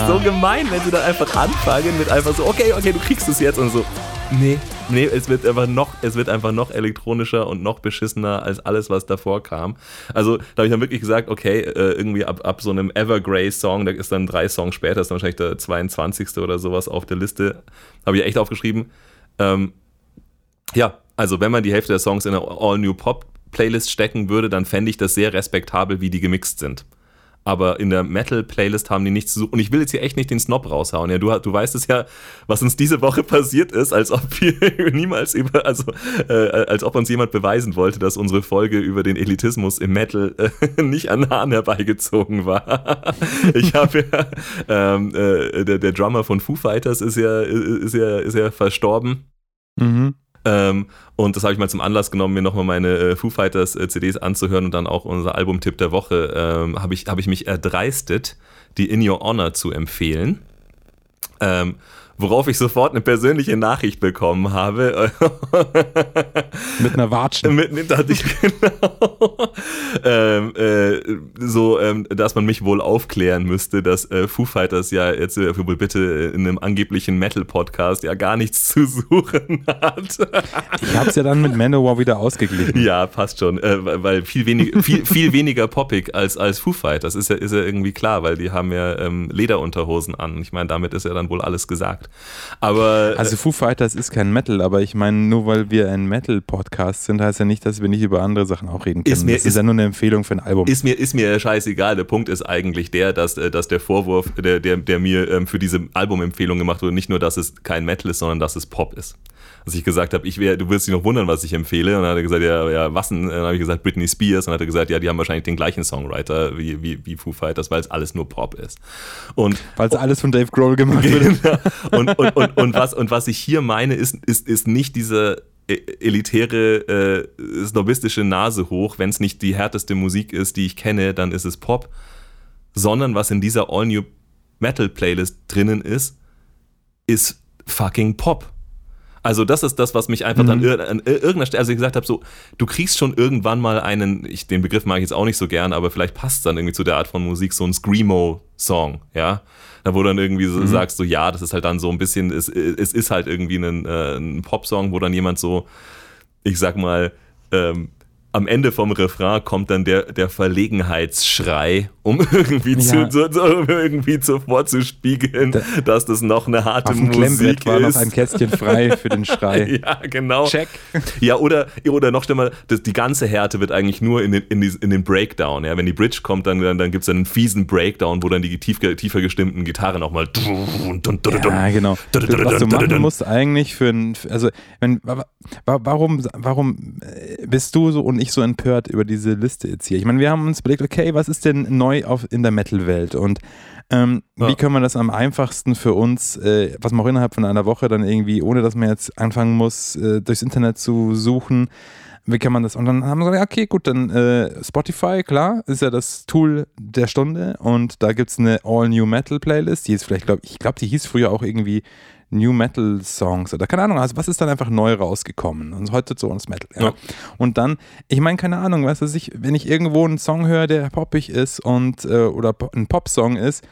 Ist so gemein, wenn sie dann einfach anfangen mit einfach so, okay, okay, du kriegst es jetzt und so. Nee, nee, es wird einfach noch, es wird einfach noch elektronischer und noch beschissener als alles, was davor kam. Also da habe ich dann wirklich gesagt, okay, äh, irgendwie ab, ab so einem Evergrey-Song, da ist dann drei Songs später, ist dann wahrscheinlich der 22. oder sowas auf der Liste, habe ich echt aufgeschrieben. Ähm, ja, also wenn man die Hälfte der Songs in eine All-New-Pop-Playlist stecken würde, dann fände ich das sehr respektabel, wie die gemixt sind. Aber in der Metal-Playlist haben die nichts zu suchen. Und ich will jetzt hier echt nicht den Snob raushauen. Ja, du, du weißt es ja, was uns diese Woche passiert ist, als ob wir niemals über, also äh, als ob uns jemand beweisen wollte, dass unsere Folge über den Elitismus im Metal äh, nicht an Haaren herbeigezogen war. ich habe ja, ähm, äh, der, der Drummer von Foo Fighters ist ja, ist ja, ist ja verstorben. Mhm. Ähm, und das habe ich mal zum Anlass genommen, mir nochmal meine äh, Foo Fighters äh, CDs anzuhören und dann auch unser Albumtipp der Woche, ähm, habe ich, hab ich mich erdreistet, die In Your Honor zu empfehlen. Ähm, worauf ich sofort eine persönliche Nachricht bekommen habe. Mit einer Watschen. Mit, mit, ich, genau. ähm, äh, so, ähm, dass man mich wohl aufklären müsste, dass äh, Foo Fighters ja jetzt äh, bitte in einem angeblichen Metal-Podcast ja gar nichts zu suchen hat. Ich habe es ja dann mit Manowar wieder ausgeglichen. Ja, passt schon. Äh, weil- weil viel, wenig, viel, viel weniger poppig als, als Foo Fighters. Ist ja, ist ja irgendwie klar, weil die haben ja ähm, Lederunterhosen an. Ich meine, damit ist ja dann wohl alles gesagt. Aber Also Foo Fighters ist kein Metal, aber ich meine, nur weil wir ein Metal-Podcast sind, heißt ja nicht, dass wir nicht über andere Sachen auch reden können. Ist mir- das ist, ist- ja nur eine Empfehlung für ein Album. Ist mir, ist mir scheißegal. Der Punkt ist eigentlich der, dass, äh, dass der Vorwurf, der, der, der mir ähm, für diese Albumempfehlung gemacht wurde, nicht nur, dass es kein Metal ist, sondern dass es Pop ist. Dass ich gesagt habe, ich wär, du wirst dich noch wundern, was ich empfehle. Und dann hat er gesagt, ja, ja was denn? Dann habe ich gesagt, Britney Spears. Und dann hat er gesagt, ja, die haben wahrscheinlich den gleichen Songwriter wie, wie, wie Foo Fighters, weil es alles nur Pop ist. Und weil es alles von Dave Grohl gemacht wird. Genau. und, und, und, und, was, und was ich hier meine, ist, ist, ist nicht diese e- elitäre, äh, snobistische Nase hoch. Wenn es nicht die härteste Musik ist, die ich kenne, dann ist es Pop. Sondern was in dieser All-New Metal Playlist drinnen ist, ist fucking Pop. Also das ist das, was mich einfach dann ir- an ir- irgendeiner Stelle, also ich gesagt habe, so, du kriegst schon irgendwann mal einen, ich, den Begriff mag ich jetzt auch nicht so gern, aber vielleicht passt es dann irgendwie zu der Art von Musik, so ein Screamo-Song, ja. Da wo du dann irgendwie so sagst, so ja, das ist halt dann so ein bisschen, es, es ist halt irgendwie ein, äh, ein Popsong, wo dann jemand so, ich sag mal, ähm, am Ende vom Refrain kommt dann der, der Verlegenheitsschrei, um irgendwie, Ja. zu, so, um irgendwie zu vorzuspiegeln, dass das noch eine harte Auf dem Musik Klemmbrett war noch ist. ein Kästchen frei für den Schrei. Ja, genau. Check. Ja, oder, oder noch schlimmer, das, die ganze Härte wird eigentlich nur in den, in die, in den Breakdown. Ja? Wenn die Bridge kommt, dann, dann, dann gibt es einen fiesen Breakdown, wo dann die tief, tiefer gestimmten Gitarre nochmal. Ja, genau. Was du machen musst eigentlich für ein, also wenn, wa- wa- warum, warum bist du so und ich so empört über diese Liste jetzt hier? Ich meine, wir haben uns überlegt, okay, was ist denn neu auf, in der Metal-Welt und ähm, Ja. wie können wir das am einfachsten für uns, äh, was man auch innerhalb von einer Woche dann irgendwie, ohne dass man jetzt anfangen muss, äh, durchs Internet zu suchen, wie kann man das? Und dann haben wir gesagt, okay, gut, dann äh, Spotify, klar, ist ja das Tool der Stunde und da gibt es eine All-New Metal Playlist, die ist vielleicht, glaube ich, glaube, die hieß früher auch irgendwie New Metal Songs oder keine Ahnung, also was ist dann einfach neu rausgekommen und heute so uns Metal, ja. Ja. Und dann, ich meine, keine Ahnung, weißt du, ich, wenn ich irgendwo einen Song höre, der poppig ist und äh, oder ein Popsong ist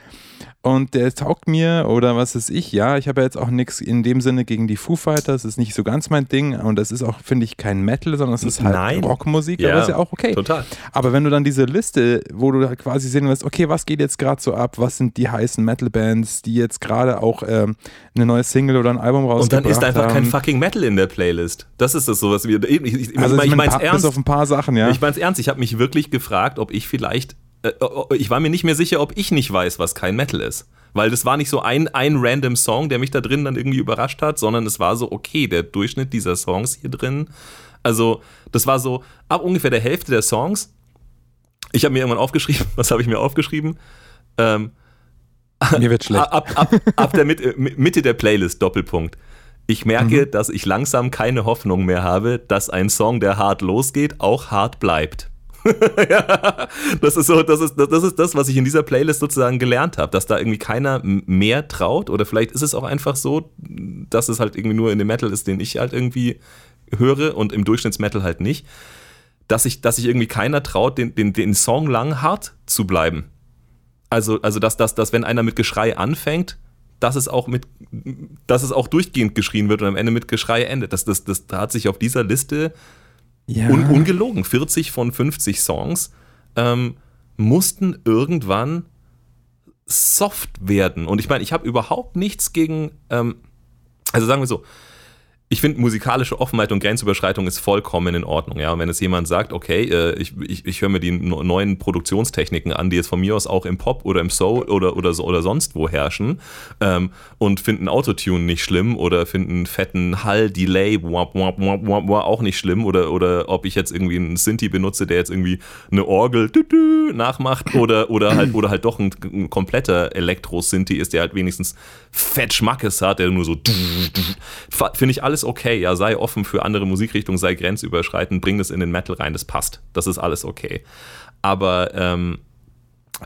und der taugt mir oder was weiß ich, ja, ich habe ja jetzt auch nichts in dem Sinne gegen die Foo Fighters, das ist nicht so ganz mein Ding und das ist auch, finde ich, kein Metal, sondern es ist halt Nein. Rockmusik, Ja, aber ist ja auch okay. Total. Aber wenn du dann diese Liste, wo du da quasi sehen wirst, okay, was geht jetzt gerade so ab, was sind die heißen Metal-Bands, die jetzt gerade auch ähm, eine neue Single oder ein Album Und rausgebracht dann ist einfach haben. kein fucking Metal in der Playlist. Das ist das so, was wir. Ich, ich, ich, also ich, meine, bis ernst. auf ein paar Sachen, ja. Ich mein's ernst. Ich habe mich wirklich gefragt, ob ich vielleicht. Äh, ich war mir nicht mehr sicher, ob ich nicht weiß, was kein Metal ist. Weil das war nicht so ein, ein random Song, der mich da drin dann irgendwie überrascht hat, sondern es war so, okay, der Durchschnitt dieser Songs hier drin. Also, das war so ab ungefähr der Hälfte der Songs. Ich habe mir irgendwann aufgeschrieben, was habe ich mir aufgeschrieben? Ähm, Mir wird schlecht. Ab, ab, ab der Mitte, Mitte der Playlist, Doppelpunkt. Ich merke, dass ich langsam keine Hoffnung mehr habe, dass ein Song, der hart losgeht, auch hart bleibt. ja, das ist so, das ist, das ist das, was ich in dieser Playlist sozusagen gelernt habe, dass da irgendwie keiner mehr traut oder vielleicht ist es auch einfach so, dass es halt irgendwie nur in dem Metal ist, den ich halt irgendwie höre und im Durchschnittsmetal halt nicht, dass sich dass sich irgendwie keiner traut, den, den, den Song lang hart zu bleiben. Also, also dass, dass, dass wenn einer mit Geschrei anfängt, dass es auch mit, dass es auch durchgehend geschrien wird und am Ende mit Geschrei endet. Das, das, das hat sich auf dieser Liste Ja. un, ungelogen. 40 von 50 Songs ähm, mussten irgendwann soft werden. Und ich meine, ich habe überhaupt nichts gegen, ähm, also sagen wir so, ich finde, musikalische Offenheit und Grenzüberschreitung ist vollkommen in Ordnung. Ja? Und wenn es jemand sagt, okay, äh, ich, ich, ich höre mir die neuen Produktionstechniken an, die jetzt von mir aus auch im Pop oder im Soul oder, oder, so, oder sonst wo herrschen ähm, und finden Autotune nicht schlimm oder finden fetten Hall, Delay wap, wap, wap, wap, wap, auch nicht schlimm oder, oder ob ich jetzt irgendwie einen Synthi benutze, der jetzt irgendwie eine Orgel tü, tü, nachmacht oder, oder, halt, oder halt doch ein, ein kompletter Elektro-Synthi ist, der halt wenigstens fett Schmackes hat, der nur so finde ich alles okay, ja, sei offen für andere Musikrichtungen, sei grenzüberschreitend, bring das in den Metal rein, das passt, das ist alles okay. Aber ähm,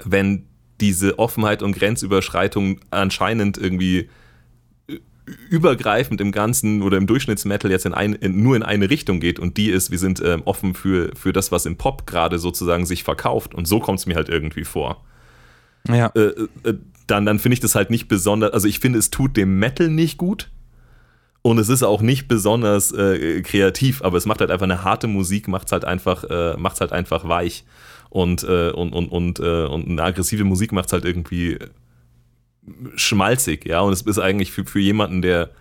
wenn diese Offenheit und Grenzüberschreitung anscheinend irgendwie ü- übergreifend im Ganzen oder im Durchschnittsmetal jetzt in ein, in, nur in eine Richtung geht und die ist, wir sind ähm, offen für, für das, was im Pop gerade sozusagen sich verkauft und so kommt es mir halt irgendwie vor Ja. äh, äh, dann, dann finde ich das halt nicht besonders, also ich finde, es tut dem Metal nicht gut und es ist auch nicht besonders äh, kreativ, aber es macht halt einfach eine harte Musik, macht es halt einfach, äh, macht's halt einfach weich. Und, äh, und, und, und, äh, und eine aggressive Musik macht es halt irgendwie schmalzig, ja, und es ist eigentlich für, für jemanden, der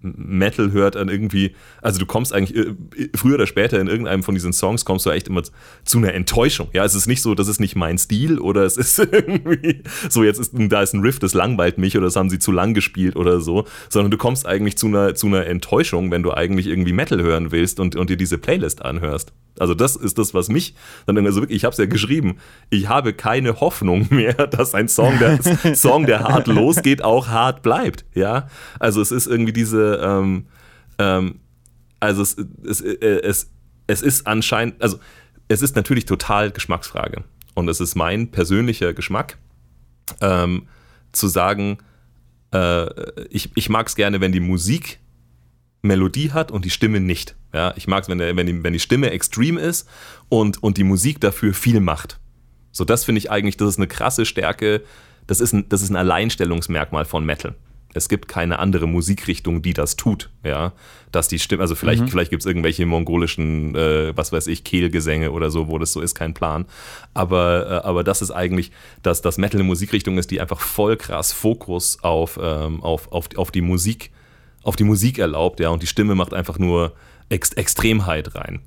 Metal hört, dann irgendwie, also du kommst eigentlich äh, früher oder später in irgendeinem von diesen Songs kommst du echt immer zu einer Enttäuschung. Ja, es ist nicht so, das ist nicht mein Stil oder es ist irgendwie so, jetzt ist da ist ein Riff, das langweilt mich oder das haben sie zu lang gespielt oder so, sondern du kommst eigentlich zu einer, zu einer Enttäuschung, wenn du eigentlich irgendwie Metal hören willst und, und dir diese Playlist anhörst. Also das ist das, was mich dann irgendwie- also wirklich, ich habe es ja geschrieben, ich habe keine Hoffnung mehr, dass ein Song, der Song, der hart losgeht, auch hart bleibt. Ja, also es ist irgendwie diese, ähm, ähm, also es, es, äh, es, es ist anscheinend, also es ist natürlich total Geschmacksfrage und es ist mein persönlicher Geschmack, ähm, zu sagen, äh, ich, ich mag es gerne, wenn die Musik Melodie hat und die Stimme nicht. Ja, ich mag es, wenn, der- wenn, die, wenn die Stimme extrem ist und, und die Musik dafür viel macht. So, das finde ich eigentlich, das ist eine krasse Stärke, das ist ein, das ist ein Alleinstellungsmerkmal von Metal. Es gibt keine andere Musikrichtung, die das tut, ja. Dass die Stimme, also vielleicht, vielleicht gibt es irgendwelche mongolischen, äh, was weiß ich, Kehlgesänge oder so, wo das so ist, kein Plan. Aber, äh, aber das ist eigentlich, dass das Metal eine Musikrichtung ist, die einfach voll krass Fokus auf, ähm, auf, auf, auf die Musik, auf die Musik erlaubt, ja, und die Stimme macht einfach nur Ex Extremheit rein.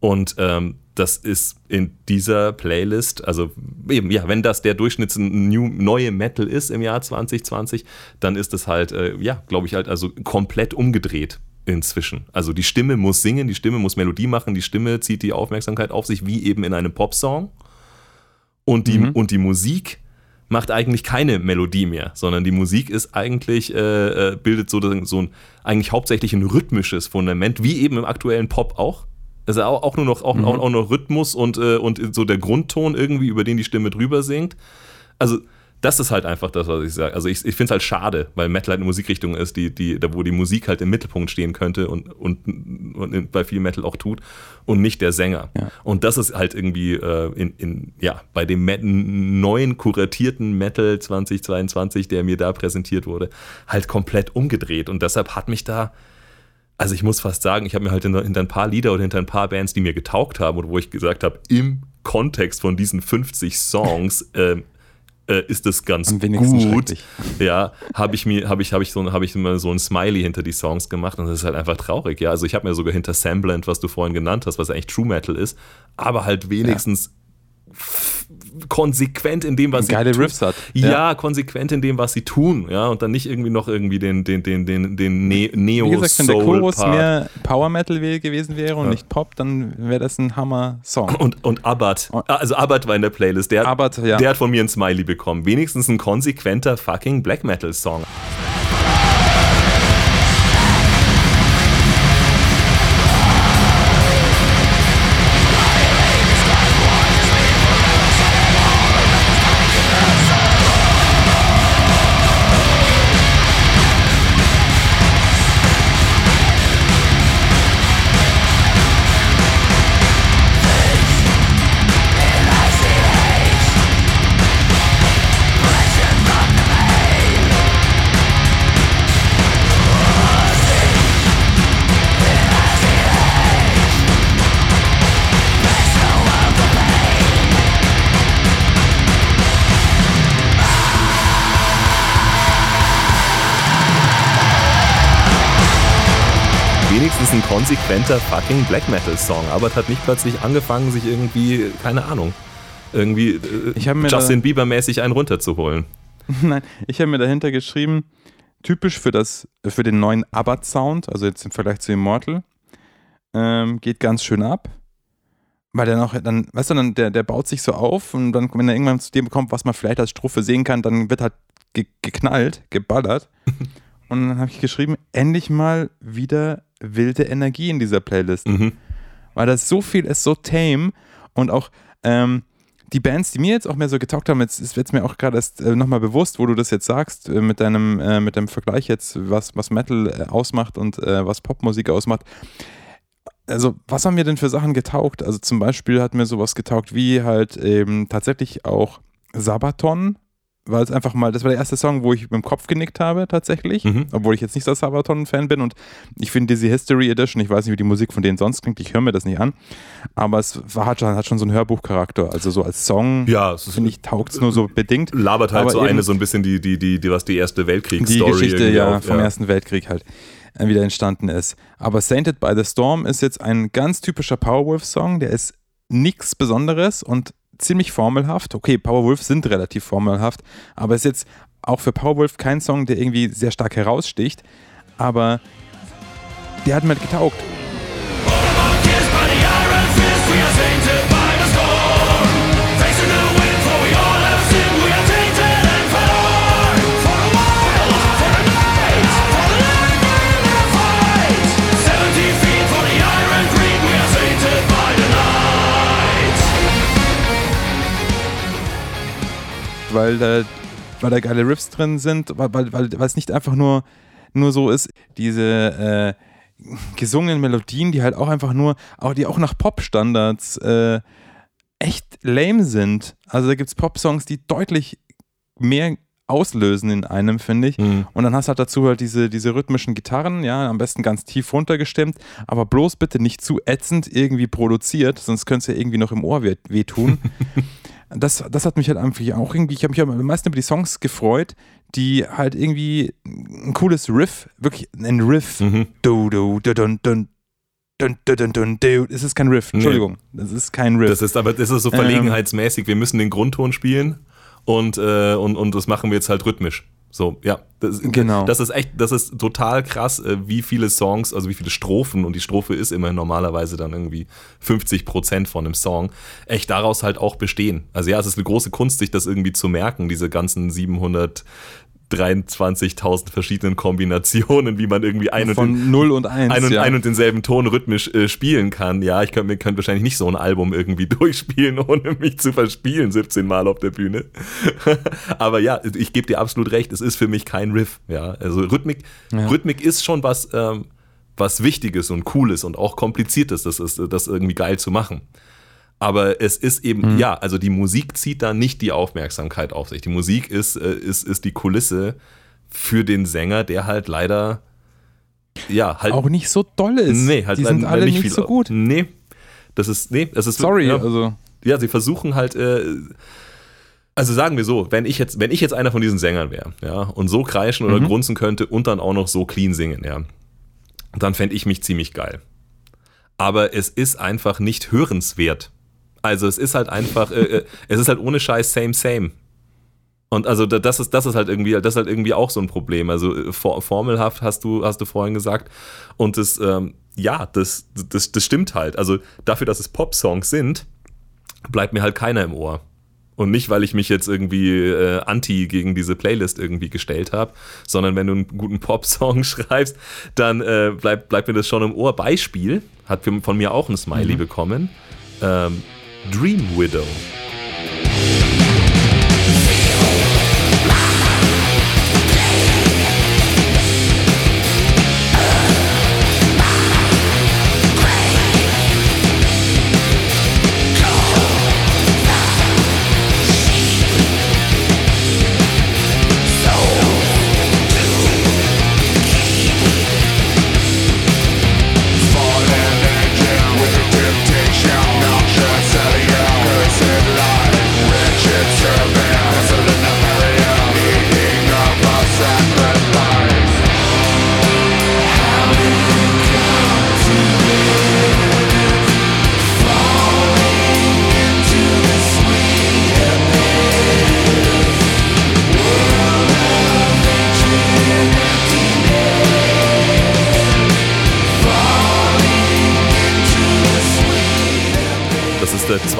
Und ähm, das ist in dieser Playlist, also eben, ja, wenn das der Durchschnitts new, neue Metal ist im Jahr 2020, dann ist es halt, äh, ja, glaube ich halt, also komplett umgedreht inzwischen. Also die Stimme muss singen, die Stimme muss Melodie machen, die Stimme zieht die Aufmerksamkeit auf sich, wie eben in einem Popsong. Und die, und die Musik macht eigentlich keine Melodie mehr, sondern die Musik ist eigentlich, äh, äh, bildet so, so ein, eigentlich hauptsächlich ein rhythmisches Fundament, wie eben im aktuellen Pop auch. Also auch, auch nur noch, auch, auch, auch noch Rhythmus und, äh, und so der Grundton irgendwie, über den die Stimme drüber singt. Also das ist halt einfach das, was ich sage. Also ich, ich finde es halt schade, weil Metal halt eine Musikrichtung ist, die, die, da wo die Musik halt im Mittelpunkt stehen könnte und, und, und bei viel Metal auch tut und nicht der Sänger. Ja. Und das ist halt irgendwie äh, in, in, ja, bei dem Met neuen kuratierten Metal 2022, der mir da präsentiert wurde, halt komplett umgedreht. Und deshalb hat mich da, also ich muss fast sagen, ich habe mir halt hinter, hinter ein paar Lieder oder hinter ein paar Bands, die mir getaugt haben und wo ich gesagt habe, im Kontext von diesen 50 Songs ähm, äh, ist es ganz gut. Ja, habe ich mir, habe ich, habe ich so, habe ich immer so ein Smiley hinter die Songs gemacht und das ist halt einfach traurig. Ja, also ich habe mir sogar hinter Semblant, was du vorhin genannt hast, was eigentlich True Metal ist, aber halt wenigstens f- konsequent in dem, was Geile sie tun. Riffs hat. Ja, Ja. konsequent in dem, was sie tun, ja, und dann nicht irgendwie noch irgendwie den, den, den, den, den ne neo Wie gesagt, wenn der soul Chorus part mehr Power Metal gewesen wäre und Ja. nicht Pop, dann wäre das ein Hammer-Song. Und, und Abbott, Oh. also Abbott war in der Playlist, der, Abbott, ja. der hat von mir ein Smiley bekommen. Wenigstens ein konsequenter fucking Black Metal Song. ist ein konsequenter fucking Black Metal Song. Aber es hat nicht plötzlich angefangen, sich irgendwie, keine Ahnung, irgendwie äh, Justin Bieber mäßig einen runterzuholen. Nein, ich habe mir dahinter geschrieben, typisch für, das, für den neuen Abbott-Sound, also jetzt im Vergleich zu Immortal, ähm, geht ganz schön ab. Weil der noch, dann, weißt du, dann, der, der baut sich so auf und dann, wenn er irgendwann zu dem kommt, was man vielleicht als Strophe sehen kann, dann wird halt ge geknallt, geballert. und dann habe ich geschrieben, endlich mal wieder wilde Energie in dieser Playlist Mhm. weil das so viel ist, so tame und auch ähm, die Bands, die mir jetzt auch mehr so getaugt haben, jetzt ist jetzt mir auch gerade erst äh, nochmal bewusst, wo du das jetzt sagst, äh, mit deinem äh, mit dem Vergleich jetzt, was, was Metal äh, ausmacht und äh, was Popmusik ausmacht. Also, was haben mir denn für Sachen getaugt? Also zum Beispiel hat mir sowas getaugt wie halt eben tatsächlich auch Sabaton, weil es einfach mal, das war der erste Song, wo ich mit dem Kopf genickt habe tatsächlich, Mhm. obwohl ich jetzt nicht so Sabaton-Fan bin und ich finde diese History Edition, ich weiß nicht, wie die Musik von denen sonst klingt, ich höre mir das nicht an, aber es war, hat, schon, hat schon so einen Hörbuchcharakter, also so als Song, Ja, finde ich, taugt es nur so bedingt. labert halt so eine, so ein bisschen die, die, die, die was die erste Die Weltkriegsstory Geschichte irgendwie ja auf- vom Ersten Weltkrieg halt äh, wieder entstanden ist. Aber Sainted by the Storm ist jetzt ein ganz typischer Powerwolf-Song, der ist nichts Besonderes und ziemlich formelhaft. Okay, Powerwolf sind relativ formelhaft, aber ist jetzt auch für Powerwolf kein Song, der irgendwie sehr stark heraussticht, aber der hat mir halt getaugt. Weil da, weil da geile Riffs drin sind, weil, weil, weil, es nicht einfach nur, nur so ist, diese äh, gesungenen Melodien, die halt auch einfach nur, auch die auch nach Pop-Standards äh, echt lame sind. Also da gibt es Pop-Songs, die deutlich mehr auslösen in einem, finde ich. Mhm. Und dann hast du halt dazu halt diese, diese rhythmischen Gitarren, ja, am besten ganz tief runtergestimmt, aber bloß bitte nicht zu ätzend irgendwie produziert, sonst könnte es ja irgendwie noch im Ohr weh- wehtun. das, das hat mich halt einfach auch irgendwie, ich habe mich am meisten über die Songs gefreut, die halt irgendwie ein cooles Riff, wirklich ein Riff. Mhm. Du, du, du, dun, dun, dun, dun, dun, dun, du. Es ist kein Riff, Nee. Entschuldigung, das ist kein Riff. Das ist aber das ist so Ähm. verlegenheitsmäßig. Wir müssen den Grundton spielen und, äh, und, und das machen wir jetzt halt rhythmisch. So, ja. Das, Genau. Das ist echt, das ist total krass, äh, wie viele Songs, also wie viele Strophen, und die Strophe ist immer normalerweise dann irgendwie 50 Prozent von einem Song, echt daraus halt auch bestehen. Also ja, es ist eine große Kunst, sich das irgendwie zu merken, diese ganzen 723.000 verschiedenen Kombinationen, wie man irgendwie ein und Von 0 und 1. ein und, ja. ein und denselben Ton rhythmisch äh, spielen kann. Ja, ich könnte könnt wahrscheinlich nicht so ein Album irgendwie durchspielen, ohne mich zu verspielen, 17 Mal auf der Bühne. Aber ja, ich gebe dir absolut recht, es ist für mich kein Riff. Ja, also Rhythmik, Ja. Rhythmik ist schon was, ähm, was Wichtiges und Cooles und auch Kompliziertes, das ist das irgendwie geil zu machen. Aber es ist eben, Mhm. ja, also die Musik zieht da nicht die Aufmerksamkeit auf sich. Die Musik ist, äh, ist, ist die Kulisse für den Sänger, der halt leider, ja, halt auch nicht so doll ist. Nee, halt die sind alle nicht, viel. so gut. Nee. Das ist, nee, das ist. Sorry, Ja, also ja sie versuchen halt, äh, also sagen wir so, wenn ich jetzt, wenn ich jetzt einer von diesen Sängern wäre, ja, und so kreischen oder Mhm. grunzen könnte und dann auch noch so clean singen, ja, dann fände ich mich ziemlich geil. Aber es ist einfach nicht hörenswert. Also es ist halt einfach, äh, äh, es ist halt ohne Scheiß same, same. Und also da- das ist, das ist halt irgendwie, das ist halt irgendwie auch so ein Problem. Also äh, for, formelhaft hast du, hast du vorhin gesagt. Und das, ähm, ja, das, das, das stimmt halt. Also dafür, dass es Pop-Songs sind, bleibt mir halt keiner im Ohr. Und nicht, weil ich mich jetzt irgendwie äh, anti gegen diese Playlist irgendwie gestellt habe, sondern wenn du einen guten Pop-Song schreibst, dann äh, bleibt, bleibt mir das schon im Ohr. Beispiel hat von mir auch ein Smiley bekommen. Ähm, Dream Widow.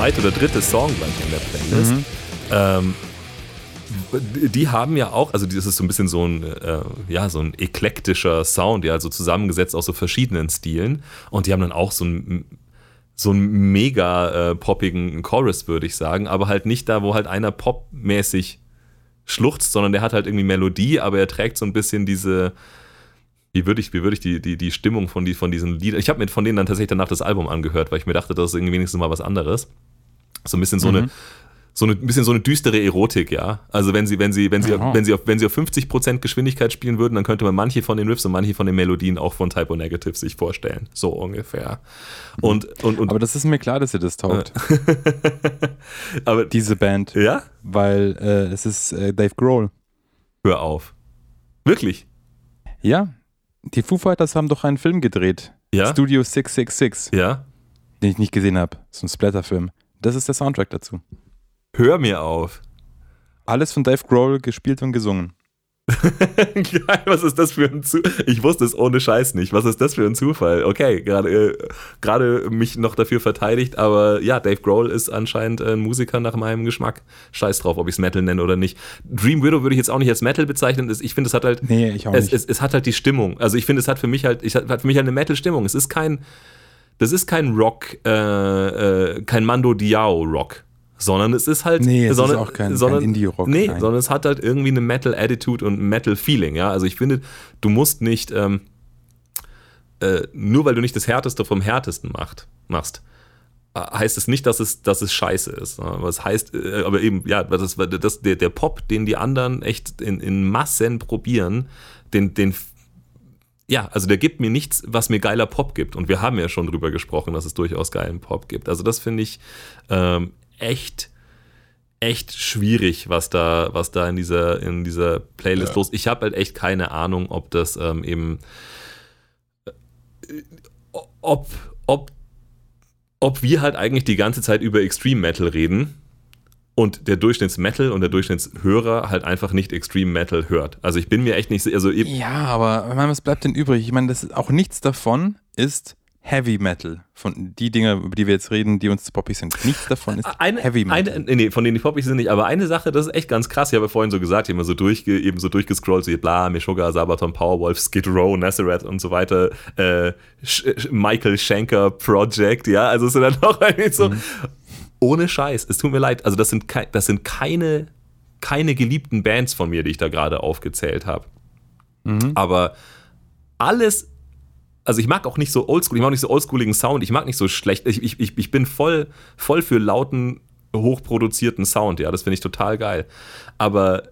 Zweite oder dritte Song gleich in der Playlist. Ähm, die haben ja auch, also das ist so ein bisschen so ein, äh, ja, so ein eklektischer Sound, ja, also zusammengesetzt aus so verschiedenen Stilen. Und die haben dann auch so ein so einen mega äh, poppigen Chorus, würde ich sagen, aber halt nicht da, wo halt einer popmäßig schluchzt, sondern der hat halt irgendwie Melodie, aber er trägt so ein bisschen diese, wie würde ich, wie würde ich die, die, die Stimmung von, die, von diesen Liedern, ich habe mir von denen dann tatsächlich danach das Album angehört, weil ich mir dachte, das ist irgendwie wenigstens mal was anderes. So ein bisschen so eine, so eine, ein bisschen so eine düstere Erotik, ja. Also wenn sie, wenn sie, wenn sie, Aha. wenn sie auf, wenn sie auf 50% Geschwindigkeit spielen würden, dann könnte man manche von den Riffs und manche von den Melodien auch von Typo Negative sich vorstellen. So ungefähr. Und, und, und Aber das ist mir klar, dass ihr das taugt, aber diese Band. ja, Weil äh, es ist äh, Dave Grohl. hör auf. Wirklich? Ja, die Foo Fighters haben doch einen Film gedreht. Ja? Studio 666, Ja? den ich nicht gesehen habe. So ein Splatterfilm. Das ist der Soundtrack dazu. Hör mir auf. Alles von Dave Grohl gespielt und gesungen. Geil, was ist das für ein Zufall? Ich wusste es ohne Scheiß nicht. Was ist das für ein Zufall? Okay, gerade äh, gerade mich noch dafür verteidigt, aber ja, Dave Grohl ist anscheinend ein Musiker nach meinem Geschmack. Scheiß drauf, ob ich es Metal nenne oder nicht. Dream Widow würde ich jetzt auch nicht als Metal bezeichnen. Ich finde, es hat halt Nee, ich auch es, nicht. es, es hat halt die Stimmung. Also ich finde, es hat für mich halt, ich hat für mich halt eine Metal-Stimmung. Es ist kein, das ist kein Rock, äh, äh, kein Mando Diao Rock, sondern es ist halt, Nee, es ist sondern, auch kein- kein sondern, Indie-Rock, Nee, nein. sondern es hat halt irgendwie eine Metal-Attitude und ein Metal-Feeling. Ja, also ich finde, du musst nicht ähm, äh, nur weil du nicht das Härteste vom Härtesten macht, machst, äh, heißt es nicht, dass es, dass es scheiße ist. Aber es heißt, äh, aber eben, ja, das, das, der, der Pop, den die anderen echt in, in Massen probieren, den, den, ja, also der gibt mir nichts, was mir geiler Pop gibt. Und wir haben ja schon drüber gesprochen, dass es durchaus geilen Pop gibt. Also das finde ich ähm, echt, echt schwierig, was da, was da in dieser, in dieser Playlist los. Ich habe halt echt keine Ahnung, ob das ähm, eben ob, ob, ob wir halt eigentlich die ganze Zeit über Extreme Metal reden und der Durchschnitts-Metal und der Durchschnittshörer halt einfach nicht Extreme Metal hört. Also ich bin mir echt nicht, si- also eben, Ja, aber ich meine, was bleibt denn übrig? Ich meine, das ist auch nichts davon ist Heavy Metal. Von die Dinge, über die wir jetzt reden, die uns zu poppig sind. Nichts davon ist eine, Heavy Metal. eine, nee, von denen die poppig sind nicht, aber eine Sache, das ist echt ganz krass. Ich habe ja vorhin so gesagt, ich habe mal so durchge, eben so durchgescrollt, so bla, Meshuggah, Sabaton, Powerwolf, Skid Row, Nazareth und so weiter, äh, Sch Michael Schenker Project, ja, also es sind dann doch eigentlich so, ohne Scheiß, es tut mir leid, also das sind, das sind keine, keine geliebten Bands von mir, die ich da gerade aufgezählt habe. Aber alles also ich mag auch nicht so oldschool, ich mag auch nicht so oldschooligen Sound, ich mag nicht so schlecht, ich, ich, ich ich bin voll, voll für lauten, hochproduzierten Sound, ja, das finde ich total geil. Aber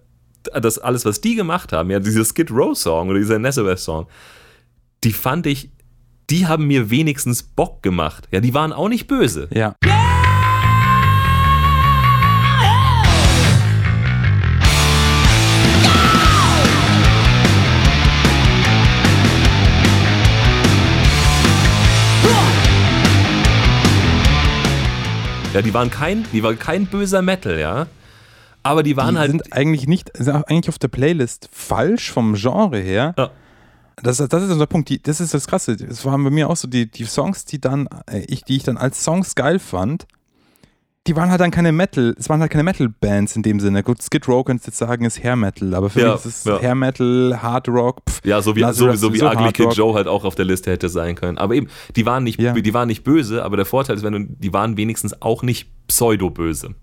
das alles, was die gemacht haben, ja, dieser Skid Row Song oder dieser Nazareth Song, die fand ich, die haben mir wenigstens Bock gemacht. Ja, die waren auch nicht böse. Ja. Ja, die waren kein, die waren kein böser Metal, ja. Aber die waren die halt. sind eigentlich nicht, sind eigentlich auf der Playlist falsch vom Genre her. Ja. Das, das ist unser Punkt. Die, das ist das Krasse. Das waren bei mir auch so die, die Songs, die dann, äh, ich, die ich dann als Songs geil fand. Die waren halt dann keine Metal, es waren halt keine Metal-Bands in dem Sinne. Gut, Skid Row könntest du jetzt sagen, ist Hair Metal, aber für Ja, mich ist es ja. Hair Metal, Hard Rock. Pff, Ja, so wie, so, so wie Ugly Kid. Joe halt auch auf der Liste hätte sein können. Aber eben, die waren nicht, Ja. die waren nicht böse, aber der Vorteil ist, wenn du, die waren wenigstens auch nicht pseudo-böse.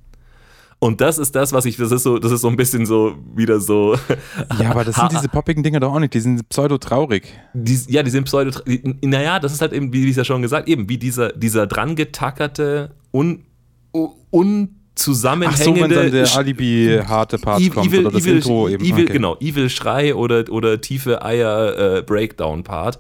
Und das ist das, was ich, das ist so, das ist so ein bisschen so wieder so. Ja, aber das sind diese poppigen Dinger doch auch nicht, die sind pseudo-traurig. Ja, die sind pseudo. Naja, das ist halt eben, wie ich es ja schon gesagt, eben wie dieser, dieser dran getackerte, un, un, Ach so, wenn unzusammenhängende. dann der Alibi-harte Part Evil, kommt oder das Evil, Intro eben. Evil, okay. Genau, Evil Schrei oder, oder tiefe Eier äh, Breakdown Part,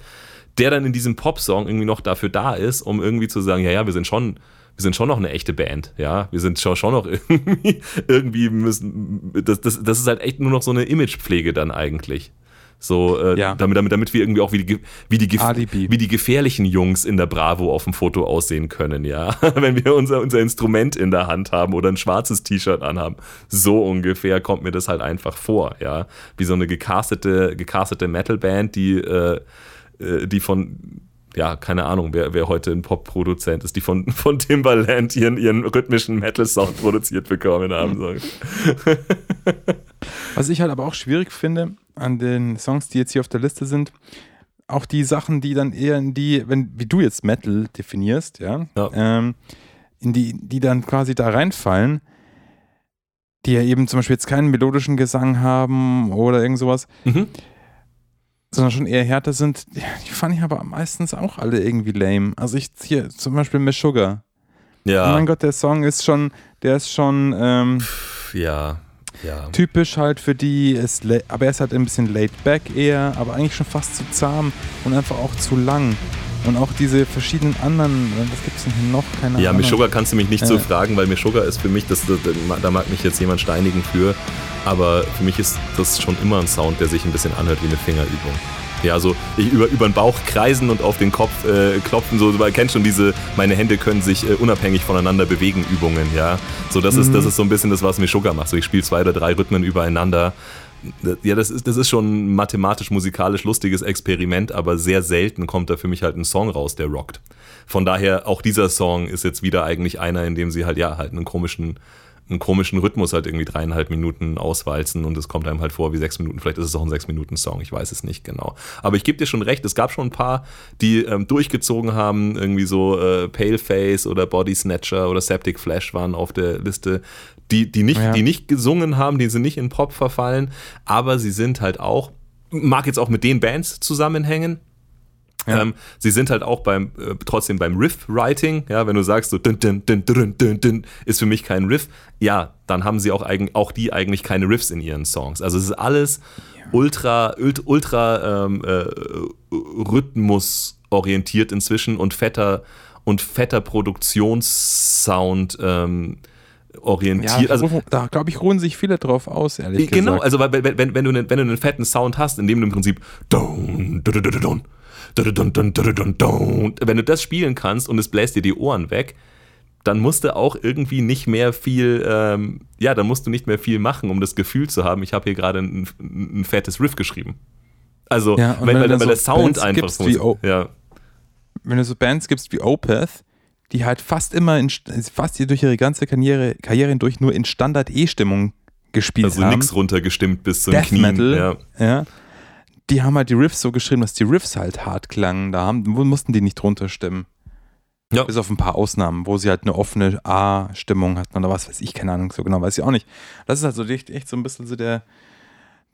der dann in diesem Pop-Song irgendwie noch dafür da ist, um irgendwie zu sagen, ja, ja, wir sind schon, wir sind schon noch eine echte Band, ja, wir sind schon, schon noch irgendwie, irgendwie müssen, das, das, das ist halt echt nur noch so eine Imagepflege dann eigentlich. So, äh, Ja. damit, damit, damit wir irgendwie auch wie die, wie, die, wie die gefährlichen Jungs in der Bravo auf dem Foto aussehen können, ja. Wenn wir unser, unser Instrument in der Hand haben oder ein schwarzes T-Shirt anhaben. So ungefähr kommt mir das halt einfach vor, ja. Wie so eine gecastete, gecastete Metalband, die, äh, äh, die von ja, keine Ahnung, wer, wer heute ein Pop-Produzent ist, die von, von Timbaland ihren, ihren rhythmischen Metal-Sound produziert bekommen haben. Was ich halt aber auch schwierig finde an den Songs, die jetzt hier auf der Liste sind, auch die Sachen, die dann eher in die, wenn, wie du jetzt Metal definierst, ja, Ja. Ähm, in die, die dann quasi da reinfallen, die ja eben zum Beispiel jetzt keinen melodischen Gesang haben oder irgend sowas, Mhm. sondern schon eher härter sind, die fand ich aber meistens auch alle irgendwie lame. Also ich hier zum Beispiel Miss Sugar. Oh Ja, mein Gott, der Song ist schon, der ist schon ähm, ja, ja. typisch halt für die, ist aber er ist halt ein bisschen laid back eher, aber eigentlich schon fast zu zahm und einfach auch zu lang. Und auch diese verschiedenen anderen, äh, was gibt es denn hier noch? Keine Ja, Ahnung. Meshuggah kannst du mich nicht so Ja. fragen, weil Meshuggah ist für mich, das, das, da mag mich jetzt jemand steinigen für, aber für mich ist das schon immer ein Sound, der sich ein bisschen anhört wie eine Fingerübung. Ja, so ich über, über den Bauch kreisen und auf den Kopf äh, klopfen, so, man kennt schon diese, meine Hände können sich äh, unabhängig voneinander bewegen Übungen, ja. So, das ist, das ist so ein bisschen das, was Meshuggah macht. So, ich spiele zwei oder drei Rhythmen übereinander. Ja, das ist, das ist schon ein mathematisch-musikalisch lustiges Experiment, aber sehr selten kommt da für mich halt ein Song raus, der rockt. Von daher, auch dieser Song ist jetzt wieder eigentlich einer, in dem sie halt, ja, halt einen komischen, einen komischen Rhythmus halt irgendwie dreieinhalb Minuten auswalzen und es kommt einem halt vor wie sechs Minuten. Vielleicht ist es auch ein Sechs-Minuten-Song, ich weiß es nicht genau. Aber ich gebe dir schon recht, es gab schon ein paar, die ähm, durchgezogen haben, irgendwie so äh, Paleface oder Body Snatcher oder Septic Flash waren auf der Liste, die, die, nicht, Ja. die nicht gesungen haben, die sind nicht in Pop verfallen, aber sie sind halt auch, mag jetzt auch mit den Bands zusammenhängen, Ja. ähm, sie sind halt auch beim, äh, trotzdem beim Riff-Writing, ja, wenn du sagst so dün, dün, dün, dün, dün, dün, ist für mich kein Riff, ja, dann haben sie auch, eigen, auch die eigentlich keine Riffs in ihren Songs. Also es ist alles ultra, ult- ultra ähm, äh, Rhythmus orientiert inzwischen und fetter und fetter Produktionssound ähm, orientiert. Ja, also, da, glaube ich, ruhen sich viele drauf aus, ehrlich Genau, gesagt. also weil, wenn, wenn, wenn, du einen, wenn du einen fetten Sound hast, in dem du im Prinzip dun, dun, dun, dun, dun, wenn du das spielen kannst und es bläst dir die Ohren weg, dann musst du auch irgendwie nicht mehr viel, ähm, ja, dann musst du nicht mehr viel machen, um das Gefühl zu haben, ich habe hier gerade ein, ein fettes Riff geschrieben. Also, Ja, wenn weil, du weil so der Sound Bands einfach gibst wie O- ja. Wenn du so Bands gibst wie Opeth, die halt fast immer, in, fast hier durch ihre ganze Karriere, Karriere hindurch nur in Standard-E-Stimmung gespielt Also haben. nix runtergestimmt bis zum Death Knien. Metal, Ja. ja. Die haben halt die Riffs so geschrieben, dass die Riffs halt hart klangen. Da haben, wo mussten die nicht drunter stimmen. Ja. Bis auf ein paar Ausnahmen, wo sie halt eine offene A-Stimmung hatten oder was weiß ich, keine Ahnung, so genau weiß ich auch nicht. Das ist halt so echt, echt so ein bisschen so der,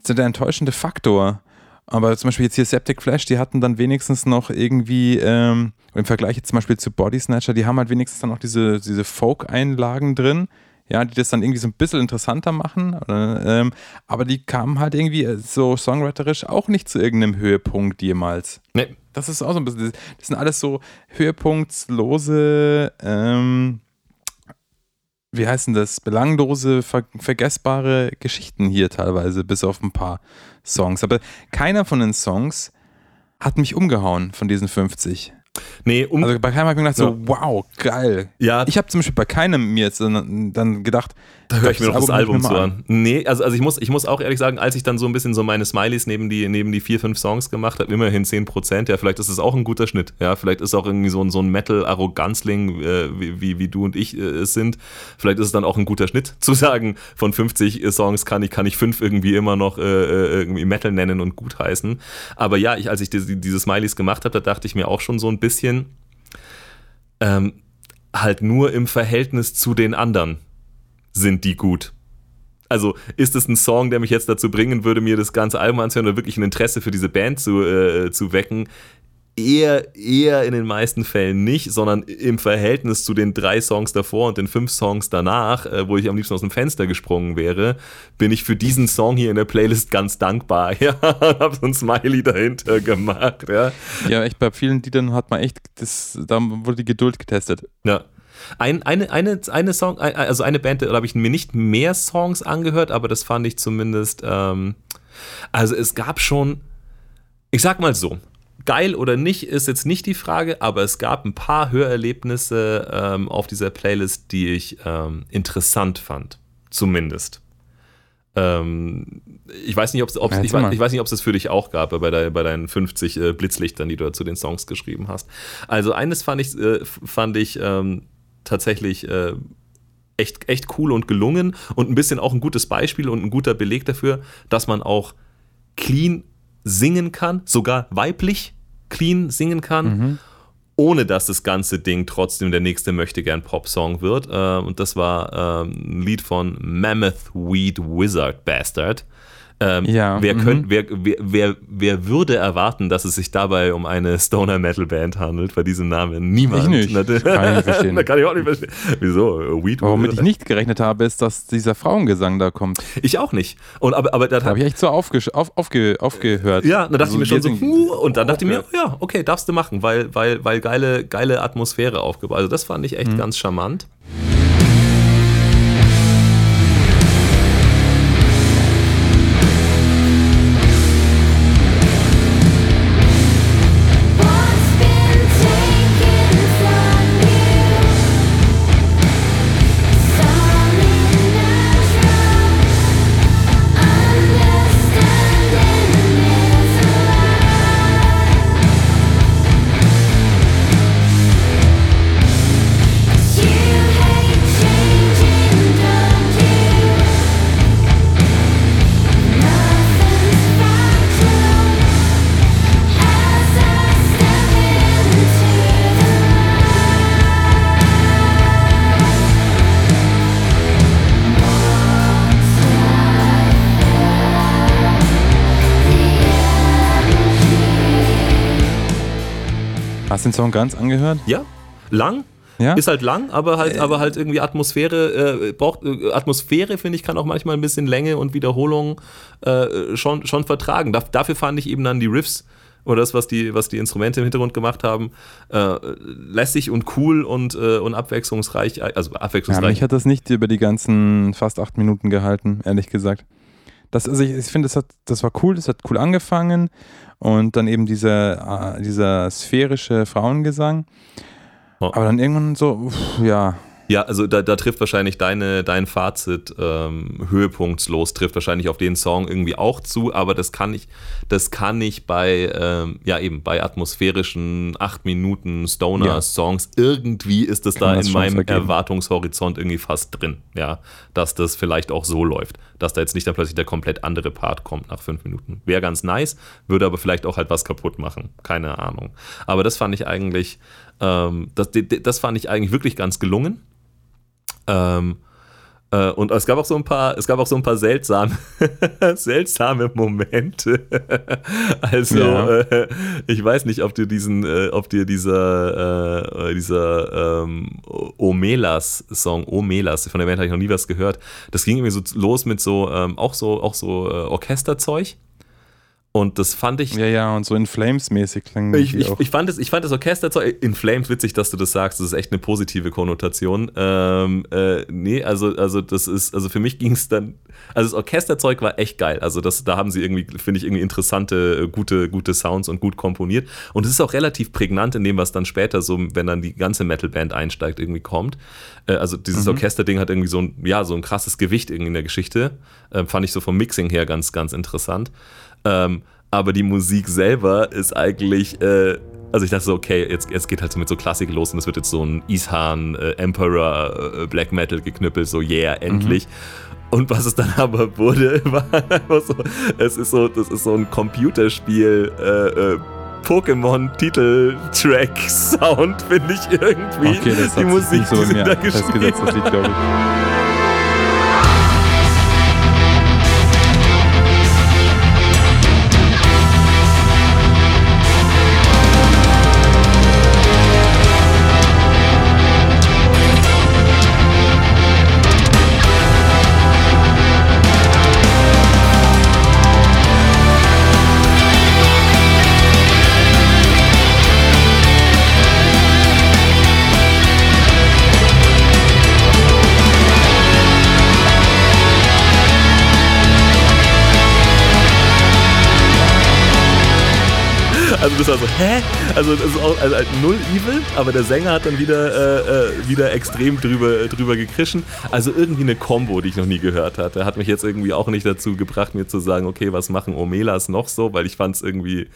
so der enttäuschende Faktor. Aber zum Beispiel jetzt hier Septic Flash, die hatten dann wenigstens noch irgendwie, ähm, im Vergleich jetzt zum Beispiel zu Body Snatcher, die haben halt wenigstens dann noch diese, diese Folk-Einlagen drin, ja, die das dann irgendwie so ein bisschen interessanter machen. Oder, ähm, aber die kamen halt irgendwie äh, so songwriterisch auch nicht zu irgendeinem Höhepunkt jemals. Nee, Das ist auch so ein bisschen, das sind alles so höhepunktslose, ähm, wie heißen das, belanglose, ver vergessbare Geschichten hier teilweise, bis auf ein paar Songs. Aber keiner von den Songs hat mich umgehauen von diesen 50. nee um, Also bei keinem habe ich mir gedacht, so, wow, geil. ja, Ich habe zum Beispiel bei keinem mir jetzt dann gedacht, Da höre ich mir noch das Album zu mal an. Nee, also, also ich, muss, ich muss auch ehrlich sagen, als ich dann so ein bisschen so meine Smileys neben die, neben die vier, fünf Songs gemacht habe, immerhin 10%, ja, vielleicht ist es auch ein guter Schnitt. Ja, vielleicht ist auch irgendwie so ein, so ein Metal-Arroganzling, äh, wie, wie, wie du und ich äh, es sind. Vielleicht ist es dann auch ein guter Schnitt, zu sagen, von 50 Songs kann ich, kann ich fünf irgendwie immer noch äh, äh, irgendwie Metal nennen und gut heißen. Aber ja, ich, als ich diese, diese Smileys gemacht habe, da dachte ich mir auch schon so ein bisschen, ähm, halt nur im Verhältnis zu den anderen sind die gut. Also ist es ein Song, der mich jetzt dazu bringen würde, mir das ganze Album anzuhören oder wirklich ein Interesse für diese Band zu, äh, zu wecken? Eher, eher in den meisten Fällen nicht, sondern im Verhältnis zu den drei Songs davor und den fünf Songs danach, äh, wo ich am liebsten aus dem Fenster gesprungen wäre, bin ich für diesen Song hier in der Playlist ganz dankbar. Ja, hab so ein Smiley dahinter gemacht. Ja. Ja, echt, bei vielen Liedern hat man echt, das, da wurde die Geduld getestet. Ja. Ein, eine, eine, eine Song, also eine Band, da habe ich mir nicht mehr Songs angehört, aber das fand ich zumindest, ähm, also es gab schon, ich sag mal so, geil oder nicht ist jetzt nicht die Frage, aber es gab ein paar Hörerlebnisse ähm, auf dieser Playlist, die ich ähm, interessant fand, zumindest. Ähm, ich weiß nicht, ob es Ja, ich, ich weiß nicht, ob es das für dich auch gab bei, dein, bei deinen 50 äh, Blitzlichtern, die du zu den Songs geschrieben hast. Also eines fand ich, äh, fand ich ähm, tatsächlich äh, echt, echt cool und gelungen und ein bisschen auch ein gutes Beispiel und ein guter Beleg dafür, dass man auch clean singen kann, sogar weiblich clean singen kann, ohne dass das ganze Ding trotzdem der nächste möchte gern Pop-Song wird. Äh, und das war ähm, ein Lied von Mammoth Weed Wizard Bastard. Ähm, Ja, wer, mhm. könnt, wer, wer, wer, wer würde erwarten, dass es sich dabei um eine Stoner Metal Band handelt, bei diesem Namen? Niemand. Ich nicht. Kann ich nicht verstehen. da kann ich auch nicht verstehen. Wieso? Weed Womit ich nicht gerechnet habe, ist, dass dieser Frauengesang da kommt. Ich auch nicht. Und, aber, aber da Da habe ich echt so aufgesch- auf, aufge aufgehört. Ja, dann dachte ich mir schon so, huh, und dann dachte ich mir, ja, okay, darfst du machen, weil, weil, weil geile, geile Atmosphäre aufgebaut. Also das fand ich echt Mhm. ganz charmant. Hast du den Song ganz angehört? Ja, lang. Ja? Ist halt lang, aber halt, aber halt irgendwie Atmosphäre, äh, braucht, äh, Atmosphäre, finde ich, kann auch manchmal ein bisschen Länge und Wiederholung äh, schon, schon vertragen. Da, dafür fand ich eben dann die Riffs oder das, was die, was die Instrumente im Hintergrund gemacht haben, äh, lässig und cool und, äh, und abwechslungsreich, also Ja, abwechslungsreich. mich hat das nicht über die ganzen fast acht Minuten gehalten, ehrlich gesagt. Das, also ich, ich finde, das, hat- das war cool, das hat cool angefangen und dann eben dieser, äh, dieser sphärische Frauengesang. Oh. Aber dann irgendwann so, uff, ja, Ja, also da, da trifft wahrscheinlich deine, dein Fazit ähm, höhepunktslos, trifft wahrscheinlich auf den Song irgendwie auch zu, aber das kann ich, das kann ich bei, ähm, ja eben, bei atmosphärischen 8 Minuten Stoner-Songs, irgendwie ist das Kann da das in meinem vergeben. Erwartungshorizont irgendwie fast drin, ja, dass das vielleicht auch so läuft, dass da jetzt nicht dann plötzlich der komplett andere Part kommt nach 5 Minuten. Wäre ganz nice, würde aber vielleicht auch halt was kaputt machen, keine Ahnung. Aber das fand ich eigentlich, ähm, das, das fand ich eigentlich wirklich ganz gelungen. Ähm, äh, und es gab auch so ein paar, es gab auch so ein paar seltsame, seltsame Momente. also Ja. äh, ich weiß nicht, ob dir diesen, äh, ob dir dieser, äh, dieser ähm, Omelas-Song, Omelas, von der Band habe ich noch nie was gehört. Das ging irgendwie so los mit so, ähm, auch so, auch so äh, Orchesterzeug. Und das fand ich ja, ja, und so in Flames-mäßig klang ich, ich, ich, fand das, ich fand das Orchesterzeug in Flames witzig, dass du das sagst. Das ist echt eine positive Konnotation. Ähm, äh, nee, also, also das ist, also für mich ging es dann, also das Orchesterzeug war echt geil. Also das, da haben sie irgendwie, finde ich, irgendwie interessante, äh, gute, gute Sounds und gut komponiert. Und es ist auch relativ prägnant in dem, was dann später so, wenn dann die ganze Metalband einsteigt, irgendwie kommt. Äh, also dieses Orchesterding hat irgendwie so ein, ja, so ein krasses Gewicht irgendwie in der Geschichte. Ähm, fand ich so vom Mixing her ganz, ganz interessant. Ähm, aber die Musik selber ist eigentlich, äh, also ich dachte so, okay, jetzt, jetzt geht halt so mit so Klassik los und es wird jetzt so ein Ishan äh, Emperor äh, Black Metal geknüppelt, so yeah, endlich. Und was es dann aber wurde, war einfach so, es ist so, das ist so ein Computerspiel, äh, äh, Pokémon-Titel-Track-Sound, finde ich irgendwie. okay, das hat die Musik, so die mir da festgesetzt, gespielt das Lied, glaube ich. Also das war so, hä? Also das ist auch also halt null evil, aber der Sänger hat dann wieder, äh, äh, wieder extrem drüber, drüber gekrischen. Also irgendwie eine Combo, die ich noch nie gehört hatte. Hat mich jetzt irgendwie auch nicht dazu gebracht, mir zu sagen, okay, was machen Omelas noch so, weil ich fand es irgendwie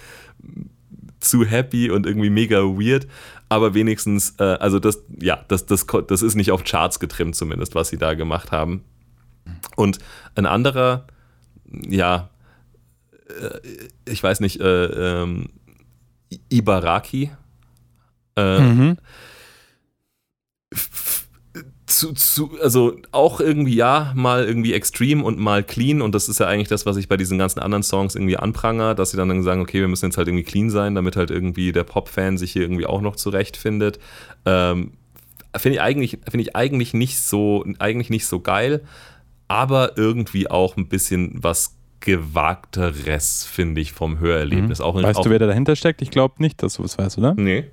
zu happy und irgendwie mega weird. Aber wenigstens, äh, also das, ja, das, das, das ist nicht auf Charts getrimmt zumindest, was sie da gemacht haben. Und ein anderer, ja, äh, ich weiß nicht, äh, ähm, Ibaraki. Äh, Mhm. zu, zu, also auch irgendwie ja, mal irgendwie extrem und mal clean und das ist ja eigentlich das, was ich bei diesen ganzen anderen Songs irgendwie anpranger, dass sie dann, dann sagen, okay, wir müssen jetzt halt irgendwie clean sein, damit halt irgendwie der Pop-Fan sich hier irgendwie auch noch zurechtfindet. Ähm, finde ich eigentlich, finde ich eigentlich nicht so, eigentlich nicht so geil, aber irgendwie auch ein bisschen was gewagteres, finde ich, vom Hörerlebnis. Auch, Weißt auch, du, wer da dahinter steckt? Ich glaube nicht, dass du es weißt, oder? Nee.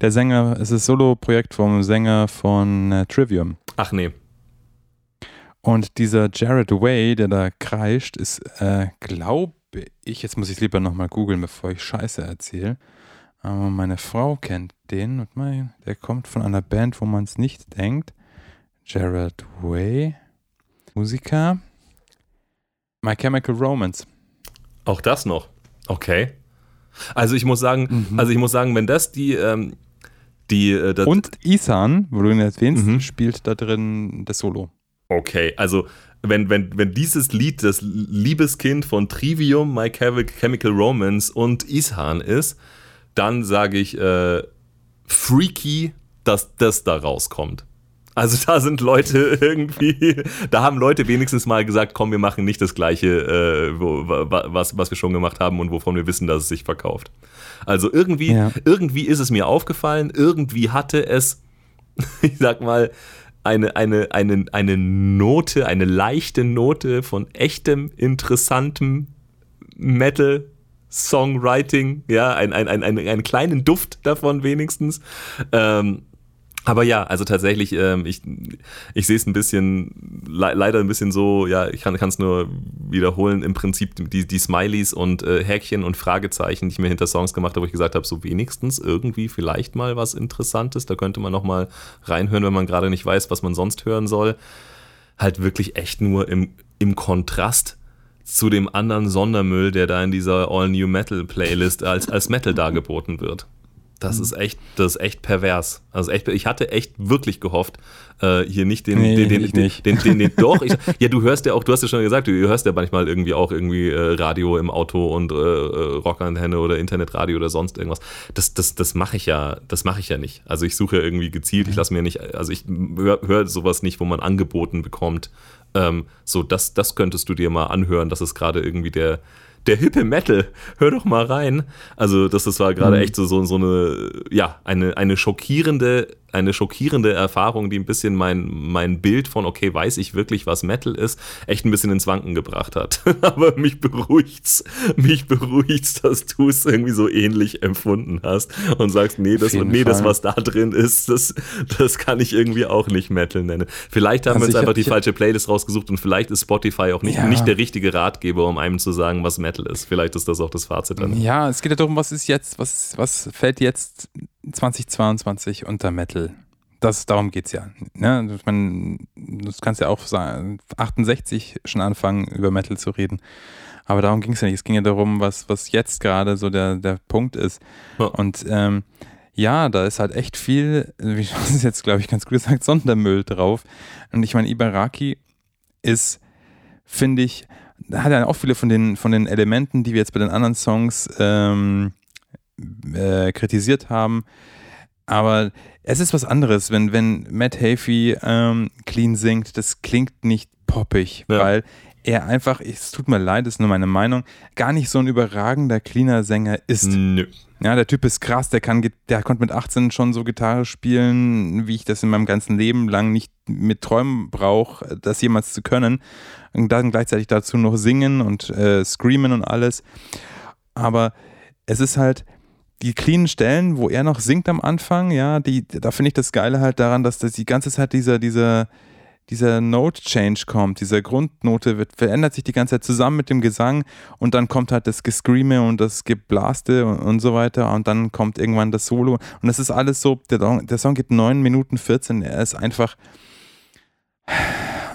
Der Sänger, es ist Solo-Projekt vom Sänger von äh, Trivium. Ach nee. Und dieser Jared Way, der da kreischt, ist, äh, glaube ich, jetzt muss ich es lieber nochmal googeln, bevor ich Scheiße erzähle. Aber meine Frau kennt den und mein, der kommt von einer Band, wo man es nicht denkt. Jared Way, Musiker. My Chemical Romance. Auch das noch. Okay. Also ich muss sagen, Mhm. also ich muss sagen, wenn das die, ähm, die, äh, Und Isan, wo du ihn erwähnst, Mhm. spielt da drin das Solo. okay, also wenn, wenn, wenn dieses Lied das Liebeskind von Trivium, My Chemi- Chemical Romance und Ishan ist, dann sage ich äh, freaky, dass das da rauskommt. Also da sind Leute irgendwie, da haben Leute wenigstens mal gesagt, komm, wir machen nicht das gleiche, äh, wo, wa- was, was wir schon gemacht haben und wovon wir wissen, dass es sich verkauft. Also irgendwie, Ja. irgendwie ist es mir aufgefallen, irgendwie hatte es, ich sag mal, eine, eine, eine, eine Note, eine leichte Note von echtem, interessantem Metal Songwriting, ja, ein, ein, ein, ein, einen kleinen Duft davon wenigstens. Ähm, aber ja, also tatsächlich, ähm, ich, ich sehe es ein bisschen, le leider ein bisschen so, ja, ich kann es nur wiederholen, im Prinzip die, die Smileys und äh, Häkchen und Fragezeichen, die ich mir hinter Songs gemacht habe, wo ich gesagt habe, so wenigstens irgendwie vielleicht mal was Interessantes, da könnte man noch mal reinhören, wenn man gerade nicht weiß, was man sonst hören soll. Halt wirklich echt nur im, im Kontrast zu dem anderen Sondermüll, der da in dieser All-New-Metal-Playlist als, als Metal dargeboten wird. Das ist echt, das ist echt pervers. Also echt, ich hatte echt wirklich gehofft, äh, hier nicht den, Nee, den, den, den, nicht. den, den, den, doch, ich, ja, du hörst ja auch, du hast ja schon gesagt, du hörst ja manchmal irgendwie auch irgendwie äh, Radio im Auto und äh, äh, Rockantenne oder Internetradio oder sonst irgendwas. Das, das, das mache ich ja, das mache ich ja nicht. Also ich suche ja irgendwie gezielt, ich lasse mir nicht, also ich höre hör sowas nicht, wo man angeboten bekommt. Ähm, so, das, das könntest du dir mal anhören, das ist gerade irgendwie der, der hippe Metal, hör doch mal rein. Also, das, das war gerade echt so, so, so eine, ja, eine, eine schockierende, eine schockierende Erfahrung, die ein bisschen mein, mein Bild von, okay, weiß ich wirklich, was Metal ist, echt ein bisschen ins Wanken gebracht hat. Aber mich beruhigt's, mich beruhigt's, dass du es irgendwie so ähnlich empfunden hast und sagst, nee, das, nee, das, was da drin ist, das, das kann ich irgendwie auch nicht Metal nennen. Vielleicht haben Also wir uns einfach die ich- falsche Playlist rausgesucht und vielleicht ist Spotify auch nicht, Ja. nicht der richtige Ratgeber, um einem zu sagen, was Metal ist. Vielleicht ist das auch das Fazit dann. Ja, es geht ja darum, was ist jetzt, was, was fällt jetzt 2022 unter Metal? Das, darum geht es ja. Ne? Ich meine, das kannst ja auch sagen, 68 schon anfangen, über Metal zu reden. Aber darum ging es ja nicht. Es ging ja darum, was, was jetzt gerade so der, der Punkt ist. Ja. Und ähm, ja, da ist halt echt viel, wie du es jetzt, glaube ich, ganz gut gesagt, Sondermüll drauf. Und ich meine, Ibaraki ist, finde ich, hat er auch viele von den, von den Elementen, die wir jetzt bei den anderen Songs ähm, äh, kritisiert haben. Aber es ist was anderes, wenn, wenn Matt Hafey ähm, clean singt, das klingt nicht poppig, Ja. weil er einfach, es tut mir leid, ist nur meine Meinung, gar nicht so ein überragender cleaner Sänger ist. Nö. Ja, der Typ ist krass, der kann, der konnte mit 18 schon so Gitarre spielen, wie ich das in meinem ganzen Leben lang nicht mit Träumen brauche, das jemals zu können. Und dann gleichzeitig dazu noch singen und äh, screamen und alles. Aber es ist halt die cleanen Stellen, wo er noch singt am Anfang, ja, die, da finde ich das Geile halt daran, dass das die ganze Zeit dieser, dieser, dieser Note-Change kommt, dieser Grundnote wird, verändert sich die ganze Zeit zusammen mit dem Gesang und dann kommt halt das Gescreame und das Geblaste und, und so weiter und dann kommt irgendwann das Solo und das ist alles so, der, Song- der Song geht 9 Minuten 14, er ist einfach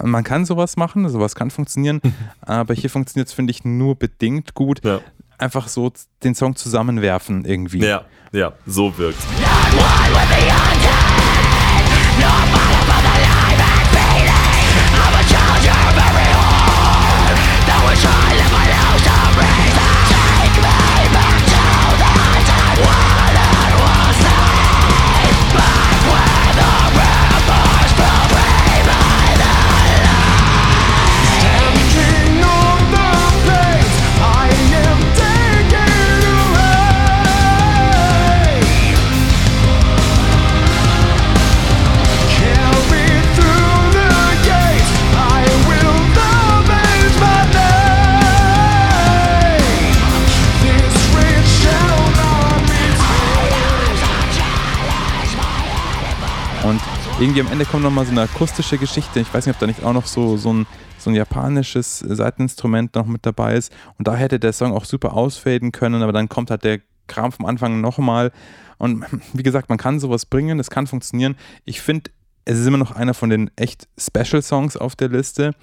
man kann sowas machen, sowas kann funktionieren, aber hier funktioniert es, finde ich, nur bedingt gut. Ja. Einfach so den Song zusammenwerfen irgendwie. Ja, ja, so wirkt's. Standing irgendwie am Ende kommt nochmal so eine akustische Geschichte. Ich weiß nicht, ob da nicht auch noch so, so, ein, so ein japanisches Seiteninstrument noch mit dabei ist. Und da hätte der Song auch super ausfaden können, aber dann kommt halt der Kram vom Anfang nochmal. Und wie gesagt, man kann sowas bringen, es kann funktionieren. Ich finde, es ist immer noch einer von den echt Special Songs auf der Liste.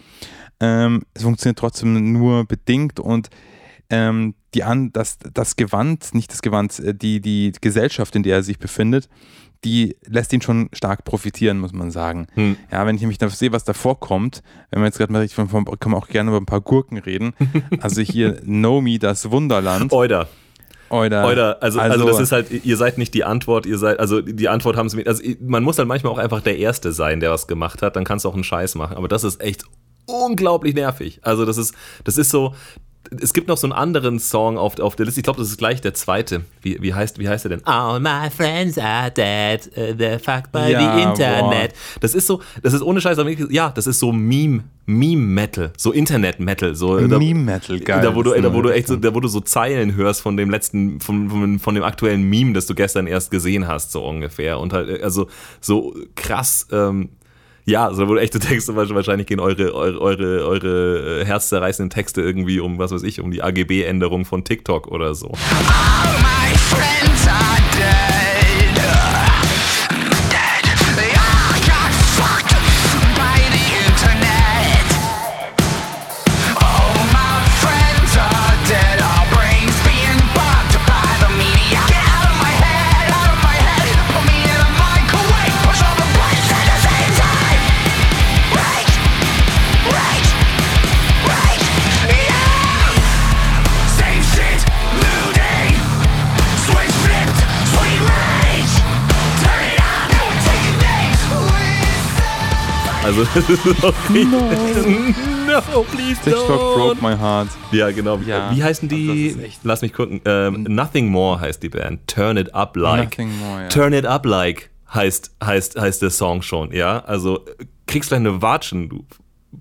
Ähm, es funktioniert trotzdem nur bedingt und ähm, die an, das, das Gewand, nicht das Gewand, äh, die, die Gesellschaft, in der er sich befindet, die lässt ihn schon stark profitieren, muss man sagen. Hm. Ja, wenn ich nämlich da sehe, was davor kommt, wenn wir jetzt gerade mal richtig von, von, können wir auch gerne über ein paar Gurken reden. Also hier Nomi, das Wunderland. Oida. Oder, Oder, also, also, das ist halt, ihr seid nicht die Antwort, ihr seid, also die Antwort haben sie mir, also man muss halt manchmal auch einfach der Erste sein, der was gemacht hat, dann kannst du auch einen Scheiß machen, aber das ist echt unglaublich nervig. Also das ist, das ist so, es gibt noch so einen anderen Song auf, auf der Liste, ich glaube, das ist gleich der zweite. Wie, wie, heißt, wie heißt der denn? All my friends are dead, uh, they're fucked by Ja, the internet. Das ist so, das ist ohne Scheiß, ja, das ist so Meme, Meme-Metal, so Internet-Metal. So, Meme-Metal, geil. da, wo du, da, wo du echt so, da, wo du so Zeilen hörst von dem letzten, von, von, von dem aktuellen Meme, das du gestern erst gesehen hast, so ungefähr. Und halt, also so krass, ähm, ja, so wo du echt so wahrscheinlich gehen eure, eure, eure, eure äh, herzzerreißenden Texte irgendwie um, was weiß ich, um die AGB-Änderung von TikTok oder so. My friends are Also, das ist auch richtig. No, please TikTok broke my heart. Ja, genau. Ja, Wie heißen die? Lass mich gucken. Ähm, Nothing More heißt die Band. Turn It Up Like. Nothing more, ja. Turn It Up Like heißt, heißt, heißt der Song schon, ja? Also kriegst gleich eine Watschen, du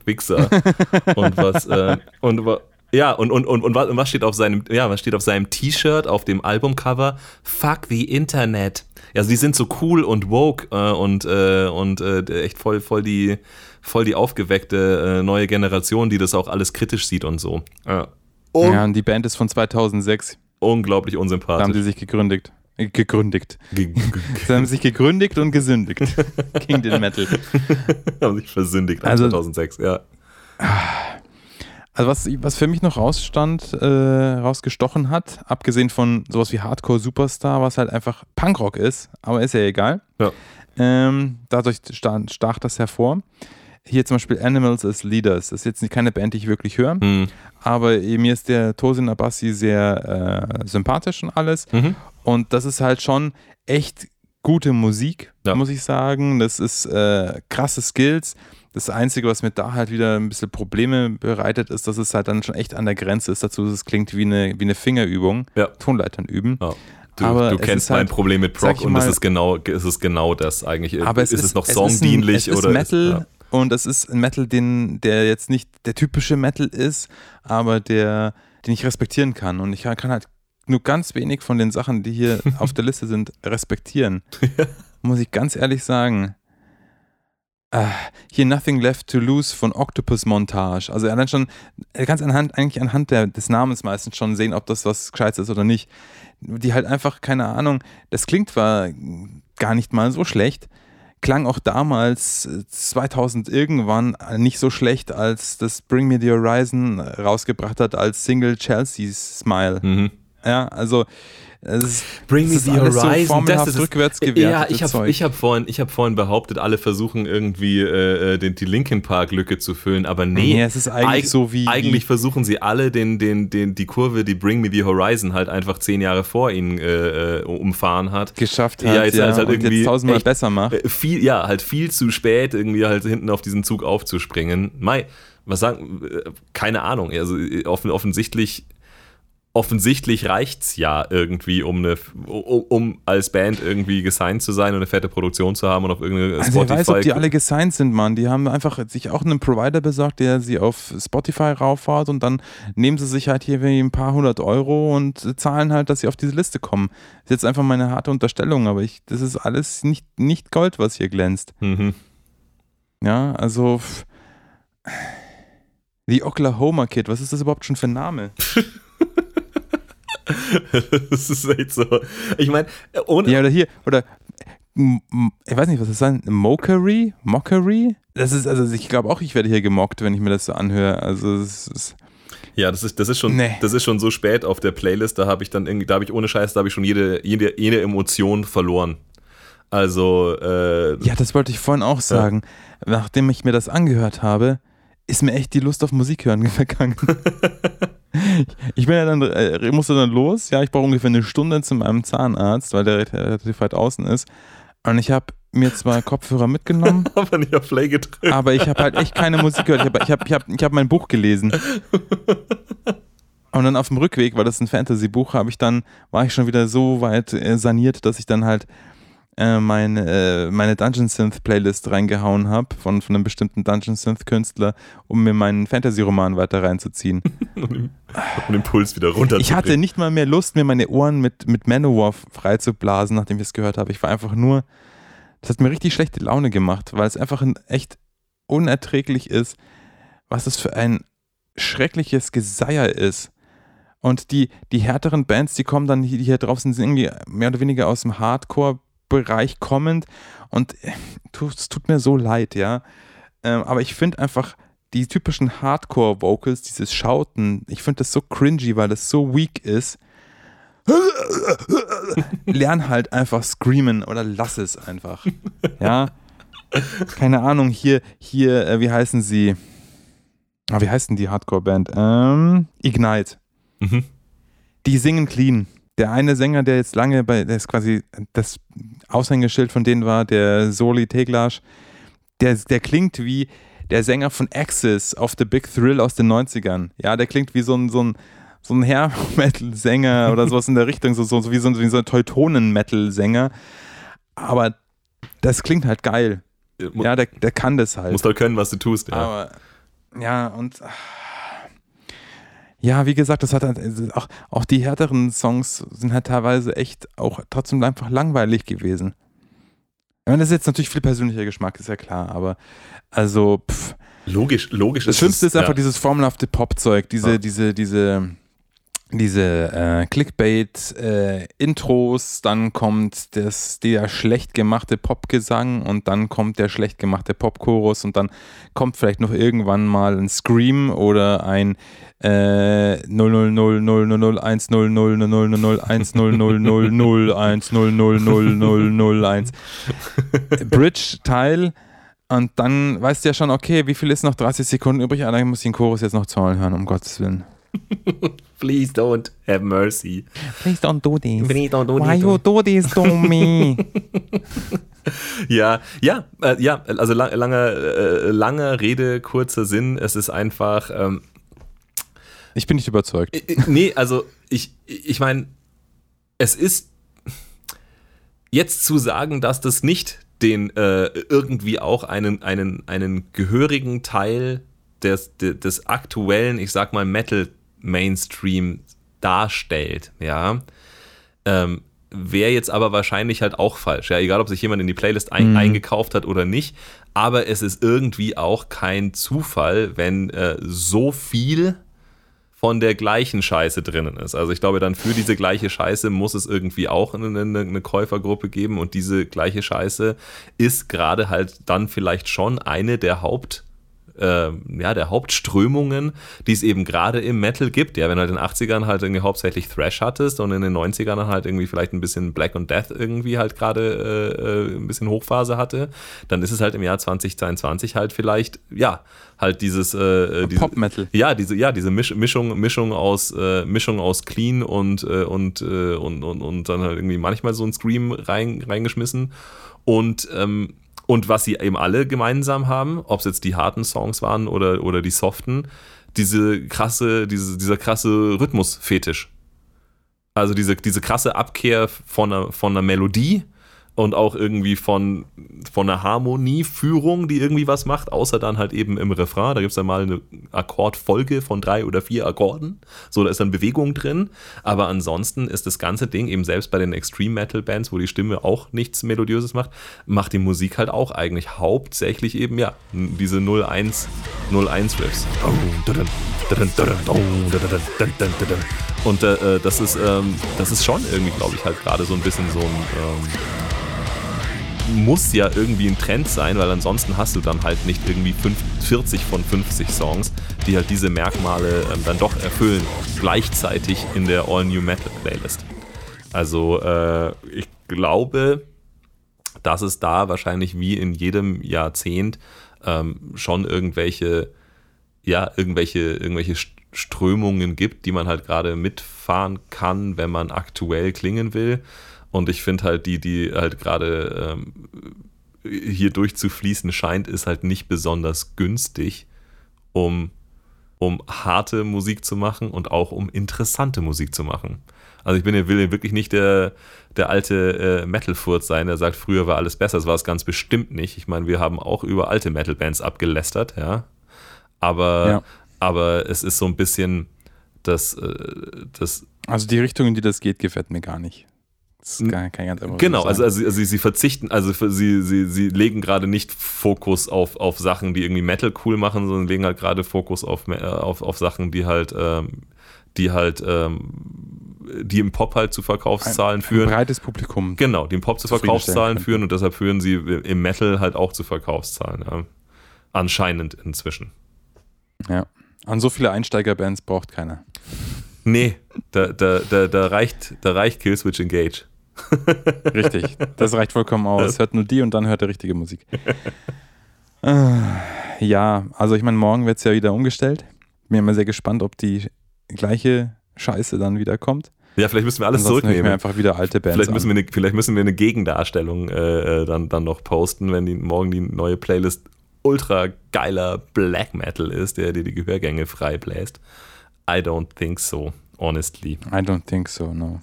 Wichser. und was, äh, und wa- ja, und, und, und, und, wa- und was steht auf seinem, ja, was steht auf seinem T-Shirt, auf dem Albumcover? Fuck the Internet. Also die sind so cool und woke äh, und, äh, und äh, echt voll, voll die, voll die aufgeweckte äh, neue Generation, die das auch alles kritisch sieht und so. Ja. Un Ja, und die Band ist von 2006. Unglaublich Da haben unsympathisch. sie sich gegründet. Äh, gegründet. Ge- ge- Sie haben sich gegründet und gesündigt gegen den Metal. haben sich versündigt Also- 2006, ja. Also was, was für mich noch rausstand, äh, rausgestochen hat, abgesehen von sowas wie Hardcore Superstar, was halt einfach Punkrock ist, aber ist ja egal. Ja. Ähm, dadurch sta- stach das hervor. Hier zum Beispiel Animals as Leaders. Das ist jetzt nicht keine Band, die ich wirklich höre, Hm. aber eh, mir ist der Tosin Abassi sehr äh, sympathisch und alles. Mhm. Und das ist halt schon echt gute Musik, Ja. muss ich sagen. Das ist äh, krasse Skills. Das Einzige, was mir da halt wieder ein bisschen Probleme bereitet, ist, dass es halt dann schon echt an der Grenze ist dazu, dass es klingt wie eine, wie eine Fingerübung, Ja. Tonleitern üben. Ja. Du, Aber du es kennst ist mein halt, Problem mit Prog und es mal- ist genau, es ist genau das eigentlich. Aber es ist, ist, es noch es ist songdienlich es ist oder Metal ja. und es ist ein Metal, den, der jetzt nicht der typische Metal ist, aber der, den ich respektieren kann. Und ich kann halt nur ganz wenig von den Sachen, die hier auf der Liste sind, respektieren. Muss ich ganz ehrlich sagen. äh, hier Nothing Left to Lose von Octopus Montage. Also allein schon, er kann anhand, eigentlich anhand der, des Namens meistens schon sehen, ob das was Gescheites ist oder nicht. Die halt einfach, keine Ahnung, das klingt zwar gar nicht mal so schlecht, klang auch damals äh, 2000 irgendwann nicht so schlecht, als das Bring Me the Horizon rausgebracht hat als Single Chelsea's Smile. Mhm. Ja, also es ist, Bring me the horizon. so das ist, rückwärts Ja, ich habe ich hab vorhin, ich hab vorhin behauptet, alle versuchen irgendwie äh, äh, den, die Linkin Park Lücke zu füllen, aber nee. Nee, es ist eigentlich eig- so wie- Eigentlich versuchen sie alle den, den, den, die Kurve, die Bring Me the Horizon halt einfach zehn Jahre vor ihnen äh, äh, umfahren hat. geschafft hat Ja, jetzt- ja, jetzt halt und irgendwie jetzt tausendmal echt- besser macht. Äh, Viel, ja, halt viel zu spät, irgendwie halt hinten auf diesen Zug aufzuspringen. Mai, was sagen, keine Ahnung. Also offen, offensichtlich, offensichtlich reicht's ja irgendwie, um eine, um, um als Band irgendwie gesigned zu sein und eine fette Produktion zu haben und auf irgendeine Also wer weiß, ob die Spotify. alle gesigned sind, Mann. Die haben einfach sich auch einen Provider besorgt, der sie auf Spotify rauffahrt und dann nehmen sie sich halt hier wie ein paar hundert Euro und zahlen halt, dass sie auf diese Liste kommen. ist jetzt einfach meine harte Unterstellung, aber ich, das ist alles nicht, nicht Gold, was hier glänzt. Mhm. Ja, also die Oklahoma Kid, was ist das überhaupt schon für ein Name? das ist echt so. Ich meine, ohne. Ja, oder hier, oder ich weiß nicht, was das sein? Mockery? Mockery? Das ist, also ich glaube auch, ich werde hier gemockt, wenn ich mir das so anhöre. Also es ist. Ja, das ist, das ist schon, Nee. das ist schon so spät auf der Playlist, da habe ich dann irgendwie, da habe ich ohne Scheiß, da habe ich schon jede, jede, jede Emotion verloren. Also, äh, Ja, das wollte ich vorhin auch sagen. Nachdem ich mir das angehört habe, ist mir echt die Lust auf Musik hören vergangen. ich bin ja dann, äh, musste dann los. Ja, ich brauche ungefähr eine Stunde zu meinem Zahnarzt, weil der relativ weit außen ist. Und ich habe mir zwar Kopfhörer mitgenommen, aber nicht auf Play gedrückt. aber ich habe halt echt keine Musik gehört. Ich habe ich hab, ich hab, ich hab mein Buch gelesen. Und dann auf dem Rückweg, weil das ein Fantasy-Buch, habe ich dann, war ich schon wieder so weit äh, saniert, dass ich dann halt äh, meine, äh, meine Dungeon Synth Playlist reingehauen habe von, von einem bestimmten Dungeon Synth Künstler, um mir meinen Fantasy-Roman weiter reinzuziehen. um den Puls wieder runter Ich hatte nicht mal mehr Lust, mir meine Ohren mit, mit Manowar freizublasen, nachdem ich es gehört habe. Ich war einfach nur, das hat mir richtig schlechte Laune gemacht, weil es einfach ein, echt unerträglich ist, was das für ein schreckliches Geseier ist. Und die, die härteren Bands, die kommen dann hier, die hier drauf sind, sind irgendwie mehr oder weniger aus dem Hardcore-Bereich kommend. Und äh, es tut mir so leid, ja. Ähm, aber ich finde einfach die typischen Hardcore-Vocals, dieses Schauten, ich finde das so cringy, weil das so weak ist. Lern halt einfach screamen oder lass es einfach. Ja. Keine Ahnung, hier, hier, äh, wie heißen sie? Ah, wie heißt denn die Hardcore-Band? Ähm, Ignite. Mhm. Die singen clean. Der eine Sänger, der jetzt lange bei, der ist quasi das Aushängeschild von denen war, der Soli Teglasch, der, der klingt wie der Sänger von Axis auf The Big Thrill aus den 90ern. Ja, der klingt wie so ein, so ein, so ein Hair-Metal-Sänger oder sowas in der Richtung, so, so, wie so ein, wie so ein Teutonen-Metal-Sänger. Aber das klingt halt geil. Ja, der, der kann das halt. musst halt können, was du tust. Ja. Aber ja, und ah, ja, wie gesagt, das hat halt, auch, auch die härteren Songs sind halt teilweise echt auch trotzdem einfach langweilig gewesen. Ich meine, das ist jetzt natürlich viel persönlicher Geschmack, ist ja klar, aber also, pff, Logisch, logisch. das Schlimmste ist einfach ja. dieses formelhafte Popzeug, diese, Ja. diese, diese, diese äh, Clickbait-Intros, dann kommt das, der schlecht gemachte Popgesang und dann kommt der schlecht gemachte Popchorus und dann kommt vielleicht noch irgendwann mal ein Scream oder ein äh, 000000010001000100001 Bridge-Teil und dann weißt du ja schon, okay, wie viel ist noch 30 Sekunden übrig? Ah, dann muss ich den Chorus jetzt noch zahlen hören, um Gottes Willen. Please don't have mercy. Please don't do this. Please don't do Why this. you do this to me? Ja, ja, äh, ja, also lang, lange, äh, lange Rede, kurzer Sinn. Es ist einfach, ähm, Ich bin nicht überzeugt. äh, nee, also ich, ich meine, es ist jetzt zu sagen, dass das nicht den äh, irgendwie auch einen, einen, einen gehörigen Teil des, des, des aktuellen, ich sag mal, Metal Mainstream darstellt, ja, ähm, wäre jetzt aber wahrscheinlich halt auch falsch. Ja, egal, ob sich jemand in die Playlist ein, Mhm. eingekauft hat oder nicht. Aber es ist irgendwie auch kein Zufall, wenn äh, so viel von der gleichen Scheiße drinnen ist. Also ich glaube, dann für diese gleiche Scheiße muss es irgendwie auch eine, eine, eine Käufergruppe geben und diese gleiche Scheiße ist gerade halt dann vielleicht schon eine der Haupt äh, ja, der Hauptströmungen, die es eben gerade im Metal gibt. Ja, wenn du halt in den 80ern halt irgendwie hauptsächlich Thrash hattest und in den 90ern dann halt irgendwie vielleicht ein bisschen Black und Death irgendwie halt gerade äh, äh, ein bisschen Hochphase hatte, dann ist es halt im Jahr 2022 halt vielleicht, ja, halt dieses äh, diese, Pop-Metal. Ja, diese, ja, diese Misch, Mischung, Mischung aus, äh, Mischung aus Clean und, äh, und, äh, und, und, und dann halt irgendwie manchmal so ein Scream rein, reingeschmissen. Und, ähm, und was sie eben alle gemeinsam haben, ob es jetzt die harten Songs waren oder, oder die soften, diese krasse, diese, dieser krasse Rhythmusfetisch. Also diese, diese krasse Abkehr von einer, von einer Melodie und auch irgendwie von, von einer Harmonieführung, die irgendwie was macht, außer dann halt eben im Refrain. Da gibt es dann mal eine Akkordfolge von drei oder vier Akkorden. So, da ist dann Bewegung drin. Aber ansonsten ist das ganze Ding, eben selbst bei den Extreme Metal Bands, wo die Stimme auch nichts Melodiöses macht, macht die Musik halt auch eigentlich hauptsächlich eben, ja, diese 01, 01 Riffs. Und äh, das ist, ähm, das ist schon irgendwie, glaube ich, halt gerade so ein bisschen so ein, ähm, muss ja irgendwie ein Trend sein, weil ansonsten hast du dann halt nicht irgendwie fünf, 40 von 50 Songs, die halt diese Merkmale ähm, dann doch erfüllen, gleichzeitig in der All New Metal Playlist. Also äh, ich glaube, dass es da wahrscheinlich wie in jedem Jahrzehnt ähm, schon irgendwelche, ja, irgendwelche, irgendwelche St- Strömungen gibt, die man halt gerade mitfahren kann, wenn man aktuell klingen will. Und ich finde halt, die, die halt gerade ähm, hier durchzufließen scheint, ist halt nicht besonders günstig, um, um harte Musik zu machen und auch um interessante Musik zu machen. Also ich bin, will hier wirklich nicht der, der alte äh, Metal-Furz sein, der sagt, früher war alles besser. Das war es ganz bestimmt nicht. Ich meine, wir haben auch über alte Metal-Bands abgelästert, ja. Aber, Ja. aber es ist so ein bisschen das, äh, das Also die Richtung, in die das geht, gefällt mir gar nicht. Das ist gar, kein ganz anderes Genau, also, also, also sie verzichten, also sie, sie, sie legen gerade nicht Fokus auf, auf Sachen, die irgendwie Metal cool machen, sondern legen halt gerade Fokus auf, äh, auf, auf Sachen, die halt, ähm, die halt, ähm, die im Pop halt zu Verkaufszahlen ein führen. breites Publikum. Genau, die im Pop zu Verkaufszahlen führen und deshalb führen sie im Metal halt auch zu Verkaufszahlen. Ja. Anscheinend inzwischen. Ja. An so viele Einsteigerbands braucht keiner. Nee, da, da, da, da, reicht, da reicht Killswitch Engage. Richtig, das reicht vollkommen aus. Hört nur die und dann hört er richtige Musik. Ah, ja, also ich meine, morgen wird es ja wieder umgestellt. Bin mal sehr gespannt, ob die gleiche Scheiße dann wieder kommt. Ja, vielleicht müssen wir alles Ansonsten zurücknehmen. einfach wieder alte Bands Vielleicht müssen, an. wir eine, vielleicht müssen wir eine Gegendarstellung äh, äh, dann, dann noch posten, wenn die, morgen die neue Playlist ultra geiler Black Metal ist, der dir die Gehörgänge frei bläst. I don't think so, honestly. I don't think so, no.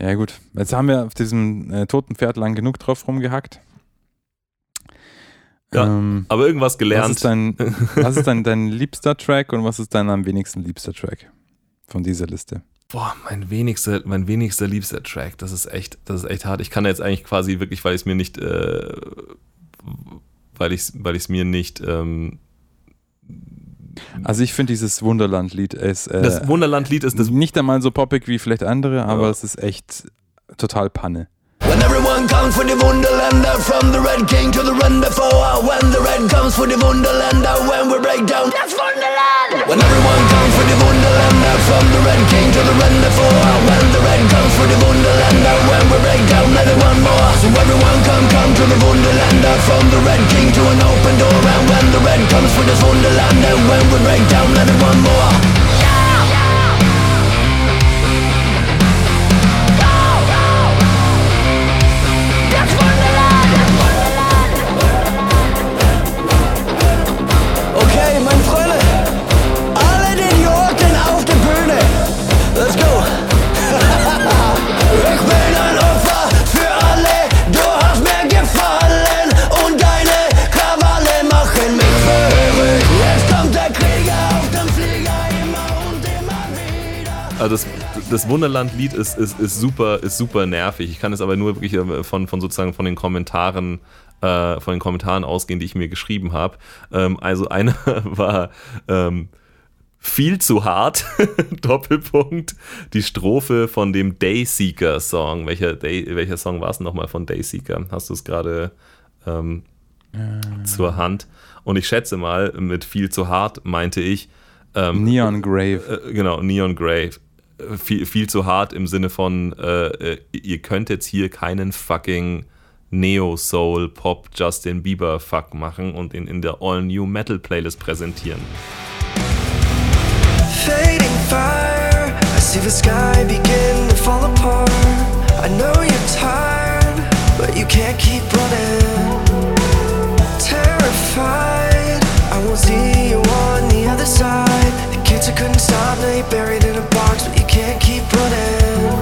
Ja gut, jetzt haben wir auf diesem äh, toten Pferd lang genug drauf rumgehackt. Ja, Ähm, Aber irgendwas was gelernt. ist, dein, was ist dein, dein liebster Track und was ist dein am wenigsten liebster Track von dieser Liste? Boah, mein wenigster, mein wenigster liebster Track, das ist echt, das ist echt hart. Ich kann jetzt eigentlich quasi wirklich, weil ich es mir nicht, äh, weil ich weil ich es mir nicht, ähm, Also ich finde dieses Wunderland-Lied ist äh, das Wunderland-Lied ist das nicht einmal so poppig wie vielleicht andere, aber es ist echt total Panne. When everyone comes for the Wunderlander From the Red King to the Render Four When the Red comes for the Wunderlander When we break down That's Wunderland! When everyone comes for the Wunderlander From the Red King to the Render Four When the Red comes for the Wunderlander When we break down Another one more. So everyone come, come to the Wunderlander From the Red King to an open door. And when the Red comes for this Wunderlander When we break down Another one more Also das, das Wunderland-Lied ist, ist, ist, super, ist super nervig. Ich kann es aber nur wirklich äh, von, von sozusagen von den Kommentaren äh, von den Kommentaren ausgehen, die ich mir geschrieben habe. Ähm, also einer war ähm, viel zu hart, Doppelpunkt, die Strophe von dem Dayseeker-Song. Welcher, Day, welcher Song war es nochmal von Dayseeker? Hast du es gerade ähm, zur Hand? Und ich schätze mal, mit viel zu hart meinte ich, ähm, Neon Grave. äh, genau, Neon Grave. Viel, viel zu hart im Sinne von, äh, äh, ihr könnt jetzt hier keinen fucking Neo-Soul, Pop, Justin Bieber Fuck machen und ihn in der All-New Metal Playlist präsentieren. Fading fire, I see the sky begin to fall apart. I know you're tired, but you can't keep running. Terrified, I won't see you on the other side. The kids who couldn't stop, now you're buried in a box, can't keep running.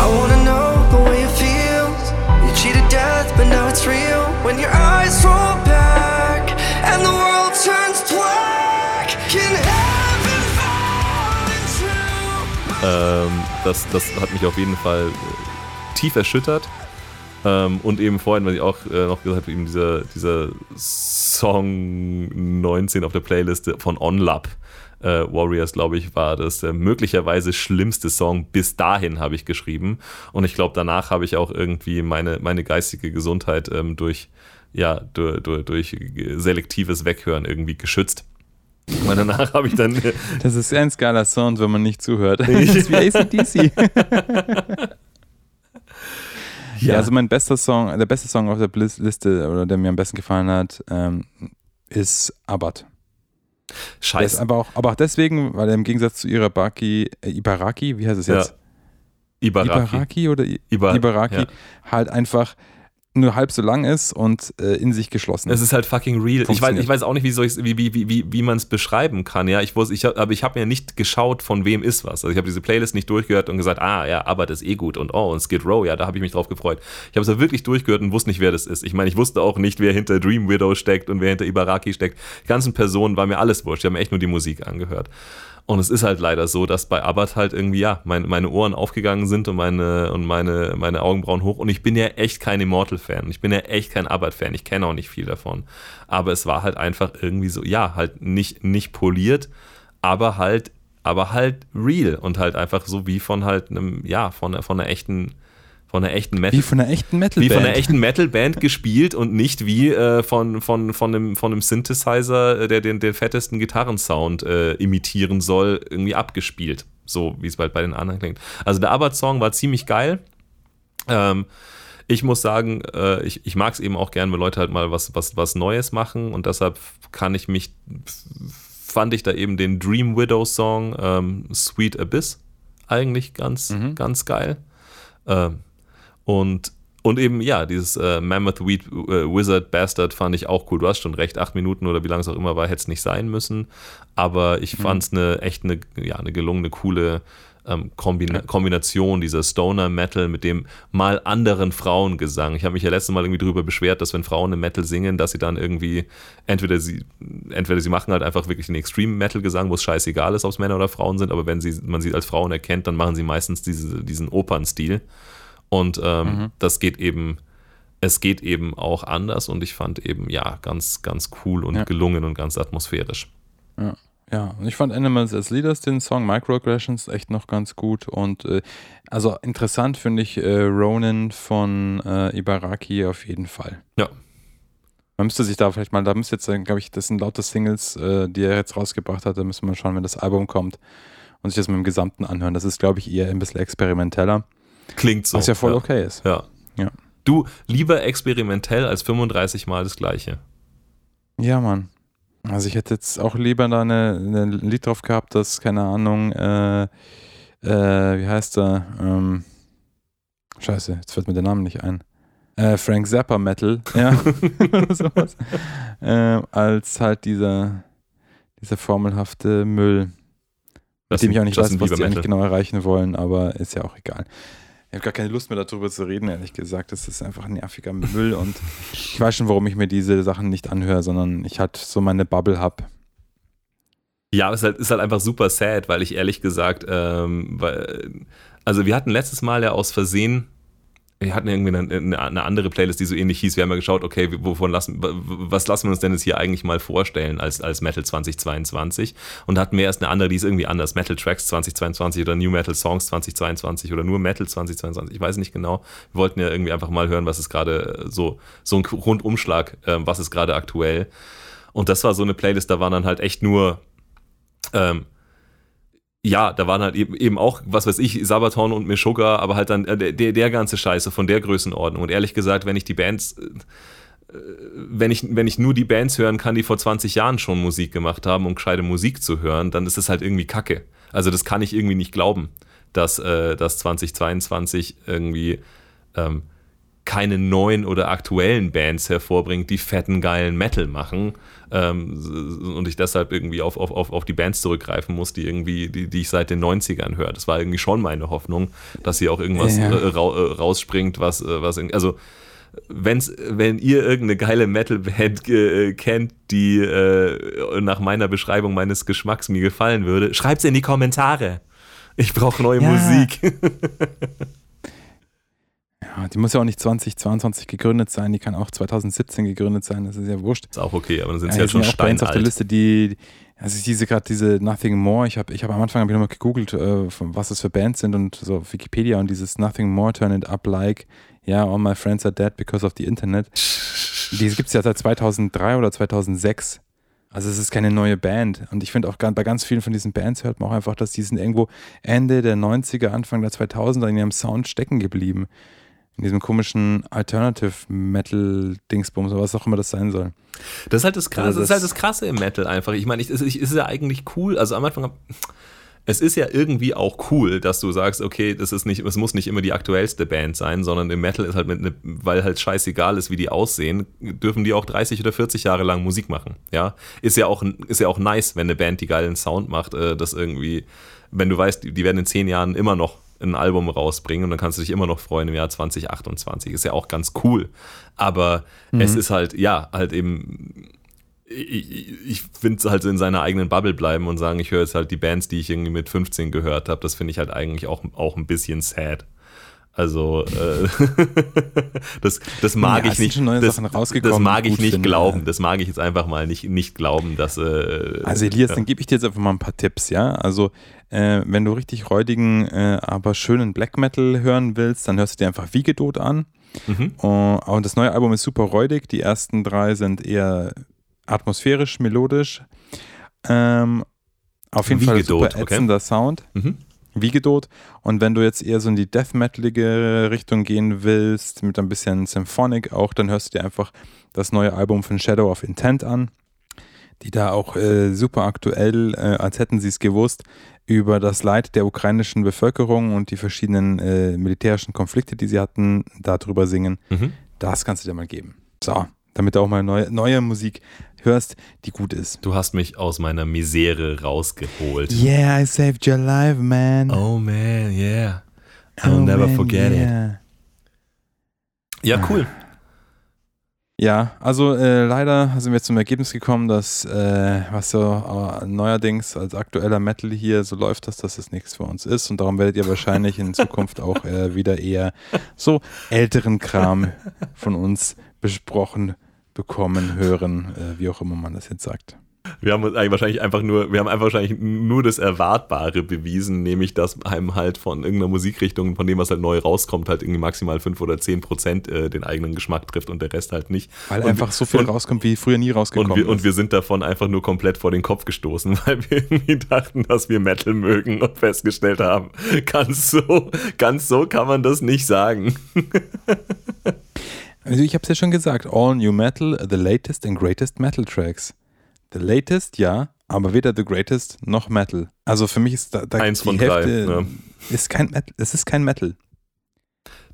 I wanna know the way it feels. You cheated death, but now it's real. When your eyes roll back and the world turns black, can heaven fall into Ähm, das, das hat mich auf jeden Fall äh, tief erschüttert. Ähm, und eben vorhin, was ich auch äh, noch gesagt habe, eben dieser, dieser Song 19 auf der Playlist von OnLab. Äh, Warriors, glaube ich, war das der möglicherweise schlimmste Song bis dahin, habe ich geschrieben. Und ich glaube, danach habe ich auch irgendwie meine, meine geistige Gesundheit ähm, durch, ja, durch, durch, durch selektives Weghören irgendwie geschützt. Und danach habe ich dann äh, Das ist ein geiler Sound, wenn man nicht zuhört. Das ist wie ACDC. ja. also mein bester Song, der beste Song auf der Liste oder der mir am besten gefallen hat, ähm, ist Abad. Scheiße. aber auch, aber auch deswegen, weil er im Gegensatz zu Ibaraki, äh, Ibaraki, wie heißt es Ja. jetzt? Ibaraki. Ibaraki oder I Ibar- Ibaraki ja. halt einfach nur halb so lang ist und äh, in sich geschlossen. Es ist halt fucking real. Ich weiß, ich weiß auch nicht, wie, wie, wie, wie, wie, wie man es beschreiben kann. Ja, ich wusste, ich hab, aber ich habe mir nicht geschaut, von wem ist was. Also ich habe diese Playlist nicht durchgehört und gesagt, ah ja, aber das ist eh gut und oh und Skid Row, ja, da habe ich mich drauf gefreut. Ich habe es ja wirklich durchgehört und wusste nicht, wer das ist. Ich meine, ich wusste auch nicht, wer hinter Dream Widow steckt und wer hinter Ibaraki steckt. Die ganzen Personen war mir alles wurscht. Ich habe mir echt nur die Musik angehört. Und es ist halt leider so, dass bei Abbott halt irgendwie, ja, meine, meine Ohren aufgegangen sind und meine, und meine, meine Augenbrauen hoch. Und ich bin ja echt kein Immortal-Fan. Ich bin ja echt kein Abbott-Fan. Ich kenne auch nicht viel davon. Aber es war halt einfach irgendwie so, ja, halt nicht, nicht poliert, aber halt, aber halt real und halt einfach so wie von halt einem, ja, von, von einer echten, von einer echten Metal wie von einer echten metal wie von einer echten Metal-Band gespielt und nicht wie äh, von, von, von, einem, von einem Synthesizer, äh, der den, den fettesten Gitarrensound äh, imitieren soll, irgendwie abgespielt. So wie es bald bei den anderen klingt. Also der Abbott-Song war ziemlich geil. Ähm, ich muss sagen, äh, ich, ich mag es eben auch gern, wenn Leute halt mal was, was, was Neues machen und deshalb kann ich mich, fand ich da eben den Dream Widow Song ähm, Sweet Abyss eigentlich ganz, ganz geil. Ähm, und, und eben, ja, dieses äh, Mammoth Weed, äh, Wizard Bastard fand ich auch cool. Du hast schon recht, acht Minuten oder wie lange es auch immer war, hätte es nicht sein müssen. Aber ich fand es eine echt eine, ja, eine gelungene, coole ähm, Kombina Kombination dieser Stoner Metal mit dem mal anderen Frauengesang. Ich habe mich ja letztes Mal irgendwie darüber beschwert, dass wenn Frauen im Metal singen, dass sie dann irgendwie entweder sie entweder sie machen halt einfach wirklich den Extreme Metal Gesang, wo es scheißegal ist, ob es Männer oder Frauen sind, aber wenn sie man sie als Frauen erkennt, dann machen sie meistens diese, diesen Opernstil. Und ähm, das geht eben, es geht eben auch anders und ich fand eben, ja, ganz, ganz cool und Ja. gelungen und ganz atmosphärisch. Ja, ja. Und ich fand Animals as Leaders, den Song Microaggressions, echt noch ganz gut. Und äh, also interessant finde ich äh, Ronin von äh, Ibaraki auf jeden Fall. Ja. Man müsste sich da vielleicht mal, da müsste jetzt, glaube ich, das sind lauter Singles, äh, die er jetzt rausgebracht hat. Da müssen wir schauen, wenn das Album kommt und sich das mit dem Gesamten anhören. Das ist, glaube ich, eher ein bisschen experimenteller, Klingt so. was ja voll okay ist. Ja. Ja. Du, lieber experimentell als 35 Mal das Gleiche. Ja, Mann. Also ich hätte jetzt auch lieber da eine, ein Lied drauf gehabt, das, keine Ahnung, äh, äh, wie heißt er? Ähm, scheiße, jetzt fällt mir der Name nicht ein. Äh, Frank Zappa Metal, ja, oder sowas. Ähm, als halt dieser, dieser formelhafte Müll, mit dem ich auch nicht weiß, was die eigentlich genau erreichen wollen, aber ist ja auch egal. Ich habe gar keine Lust mehr darüber zu reden, ehrlich gesagt. Das ist einfach nerviger Müll und ich weiß schon, warum ich mir diese Sachen nicht anhöre, sondern ich halt so meine Bubble habe. Ja, es ist halt, ist halt einfach super sad, weil ich ehrlich gesagt, ähm, weil, also wir hatten letztes Mal ja aus Versehen, wir hatten irgendwie eine, eine, andere Playlist, die so ähnlich hieß. Wir haben ja geschaut, okay, wovon lassen, was lassen wir uns denn jetzt hier eigentlich mal vorstellen als, als Metal 2022? Und hatten wir erst eine andere, die ist irgendwie anders, Metal Tracks 2022 oder New Metal Songs 2022 oder nur Metal 2022, ich weiß nicht genau. Wir wollten ja irgendwie einfach mal hören, was ist gerade so, so ein Rundumschlag, äh, was ist gerade aktuell. Und das war so eine Playlist, da waren dann halt echt nur ähm, ja, da waren halt eben, auch, was weiß ich, Sabaton und Meshuggah, aber halt dann äh, der, der ganze Scheiße von der Größenordnung. Und ehrlich gesagt, wenn ich die Bands, äh, wenn ich, wenn ich nur die Bands hören kann, die vor 20 Jahren schon Musik gemacht haben, um gescheite Musik zu hören, dann ist es halt irgendwie Kacke. Also das kann ich irgendwie nicht glauben, dass, äh, dass 2022 irgendwie ähm, keine neuen oder aktuellen Bands hervorbringt, die fetten, geilen Metal machen ähm, und ich deshalb irgendwie auf, auf, auf, die Bands zurückgreifen muss, die irgendwie, die, die ich seit den 90ern höre. Das war irgendwie schon meine Hoffnung, dass hier auch irgendwas Ja. äh, ra äh, rausspringt, was, äh, was also wenn's, wenn ihr irgendeine geile Metal-Band äh, kennt, die äh, nach meiner Beschreibung meines Geschmacks mir gefallen würde, schreibt's in die Kommentare. Ich brauche neue Ja. Musik. Ja, die muss ja auch nicht 2022 gegründet sein, die kann auch 2017 gegründet sein, das ist ja wurscht. Ist auch okay, aber dann sind Ja, sie hier halt schon sind ja auch Bands auf der steinalt. Liste, die, also diese gerade diese Nothing More, ich habe ich hab am Anfang hab ich nochmal gegoogelt, äh, was das für Bands sind und so auf Wikipedia und dieses Nothing More, Turn It Up Like, ja, All My Friends Are Dead Because of the Internet. Die gibt es ja seit 2003 oder 2006. Also es ist keine neue Band. Und ich finde auch bei ganz vielen von diesen Bands hört man auch einfach, dass die sind irgendwo Ende der 90er, Anfang der 2000er in ihrem Sound stecken geblieben. In diesem komischen Alternative Metal Dingsbums oder was auch immer das sein soll. Das ist halt das Krasse, Also das ist halt das- Krasse im Metal einfach. Ich meine, ich, es ist, ja eigentlich cool. Also am Anfang, hab- es ist ja irgendwie auch cool, dass du sagst, okay, das ist nicht, es muss nicht immer die aktuellste Band sein, sondern im Metal ist halt mit, ne, weil halt scheißegal ist, wie die aussehen, dürfen die auch 30 oder 40 Jahre lang Musik machen. Ja, ist ja auch, ist ja auch nice, wenn eine Band die geilen Sound macht, äh, das irgendwie, wenn du weißt, die, die werden in 10 Jahren immer noch ein Album rausbringen und dann kannst du dich immer noch freuen im Jahr 2028. Ist ja auch ganz cool. Aber es ist halt, ja, halt eben ich, ich finde es halt so in seiner eigenen Bubble bleiben und sagen, ich höre jetzt halt die Bands, die ich irgendwie mit 15 gehört habe. Das finde ich halt eigentlich auch, auch ein bisschen sad. Also äh, das, das mag Ja, ich nicht. das, das mag ich nicht finde, glauben. ja. Das mag ich jetzt einfach mal nicht, nicht glauben, dass. Äh, Also Elias, ja. dann gebe ich dir jetzt einfach mal ein paar Tipps, ja. Also äh, wenn du richtig räudigen, äh, aber schönen Black Metal hören willst, dann hörst du dir einfach Wiegedot an. Mhm. Und das neue Album ist super räudig. Die ersten drei sind eher atmosphärisch, melodisch. Ähm, auf jeden Fall Wiegedot, super okay. ätzender Sound. Mhm. Wiegedot. Und wenn du jetzt eher so in die Death Metalige Richtung gehen willst, mit ein bisschen Symphonic auch, dann hörst du dir einfach das neue Album von Shadow of Intent an, die da auch äh, super aktuell, äh, als hätten sie es gewusst, über das Leid der ukrainischen Bevölkerung und die verschiedenen äh, militärischen Konflikte, die sie hatten, darüber singen. Mhm. Das kannst du dir mal geben. So, damit du auch mal neue, neue Musik hörst, die gut ist. Du hast mich aus meiner Misere rausgeholt. Yeah, I saved your life, man. Oh man, yeah. I'll Oh, never man, forget it. yeah. Ja, cool. Ja, also äh, leider sind wir zum Ergebnis gekommen, dass äh, was so äh, neuerdings als aktueller Metal hier so läuft, dass das jetzt nichts für uns ist und darum werdet ihr wahrscheinlich in Zukunft auch äh, wieder eher so älteren Kram von uns besprochen bekommen, hören, äh, wie auch immer man das jetzt sagt. Wir haben eigentlich wahrscheinlich einfach nur, wir haben einfach wahrscheinlich nur das Erwartbare bewiesen, nämlich dass einem halt von irgendeiner Musikrichtung, von dem was halt neu rauskommt, halt irgendwie maximal 5 oder 10 Prozent äh, den eigenen Geschmack trifft und der Rest halt nicht. Weil und, einfach so viel und, rauskommt, wie früher nie rausgekommen und wir, und ist. wir sind davon einfach nur komplett vor den Kopf gestoßen, weil wir irgendwie dachten, dass wir Metal mögen und festgestellt haben, ganz so, ganz so kann man das nicht sagen. Also ich habe es ja schon gesagt, all new metal, the latest and greatest metal tracks. The latest, ja, aber weder the greatest noch metal. Also für mich ist da, da Eins die von drei, Hälfte ja. ist kein Metal. Es ist kein Metal.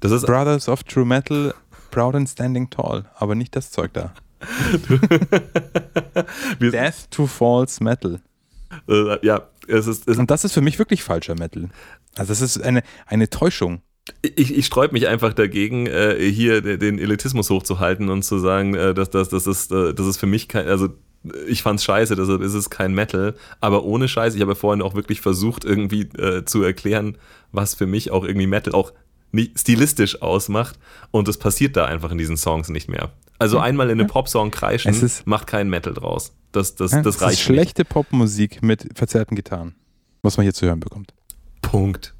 Das ist Brothers of True Metal, proud and standing tall, aber nicht das Zeug da. Death to false Metal. äh, ja, es ist, es, Und das ist für mich wirklich falscher Metal. Also es ist eine, eine Täuschung. Ich, ich sträube mich einfach dagegen, äh, hier de- den Elitismus hochzuhalten und zu sagen, äh, dass, dass, dass, es, äh, es für mich kein, also ich fand's scheiße, deshalb ist es kein Metal. Aber ohne Scheiß, ich habe vorhin auch wirklich versucht, irgendwie äh, zu erklären, was für mich auch irgendwie Metal auch nicht stilistisch ausmacht. Und das passiert da einfach in diesen Songs nicht mehr. Also einmal in einem Popsong kreischen, Es ist- macht kein Metal draus. Das, das, Ja, das ist reicht nicht. schlechte Popmusik mit verzerrten Gitarren, was man hier zu hören bekommt. Punkt.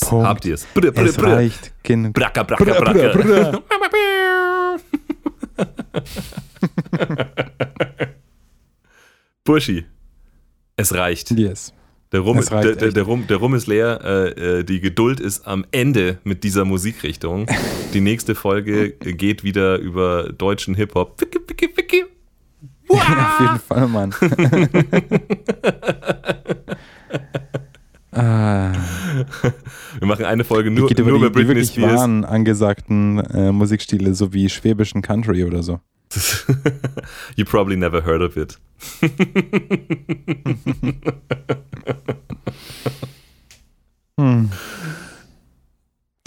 Punkt. Habt ihr es? Brr, brr, Es brr. reicht genug. Bracka, bracka, Brr, bracka. brr, brr. Burschi, es reicht. Yes. Der Rum, der, der, der, Rum, der Rum ist leer, äh, äh, die Geduld ist am Ende mit dieser Musikrichtung. Die nächste Folge geht wieder über deutschen Hip-Hop. Wicki, wicki, wicki. Auf jeden Fall, Mann. Ah, Wir machen eine Folge nur, über nur die, über die Britney wirklich Spears. wahren angesagten äh, Musikstile, so wie schwäbischen Country oder so. you probably never heard of it. Hm.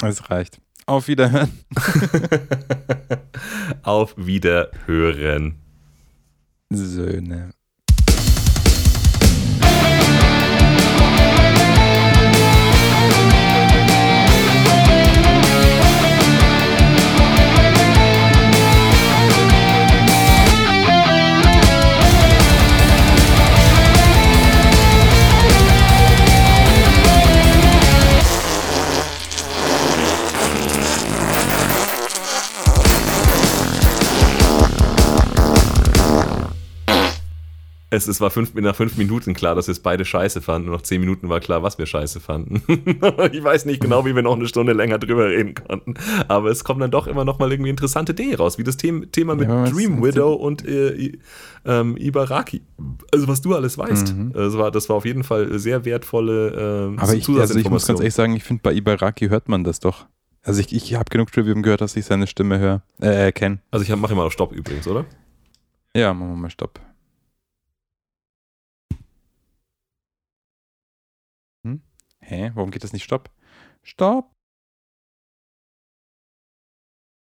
Es reicht. Auf Wiederhören. Auf Wiederhören. Söhne. Es, es war fünf, nach fünf Minuten klar, dass wir es beide scheiße fanden. Und nach zehn Minuten war klar, was wir scheiße fanden. ich weiß nicht genau, wie wir noch eine Stunde länger drüber reden konnten. Aber es kommen dann doch immer noch mal irgendwie interessante Dinge raus, wie das The Thema mit Ja, Dream Widow und äh, ähm, Ibaraki. Also was du alles weißt. Mhm. Das, war, das war auf jeden Fall sehr wertvolle ähm, Aber ich, also ich muss ganz ehrlich sagen, ich finde, bei Ibaraki hört man das doch. Also ich, ich habe genug Trivium gehört, dass ich seine Stimme höre. Äh, kenne. Also ich mache immer auf Stopp übrigens, oder? Ja, machen wir mal Stopp. Hä? Warum geht das nicht Stopp? Stopp!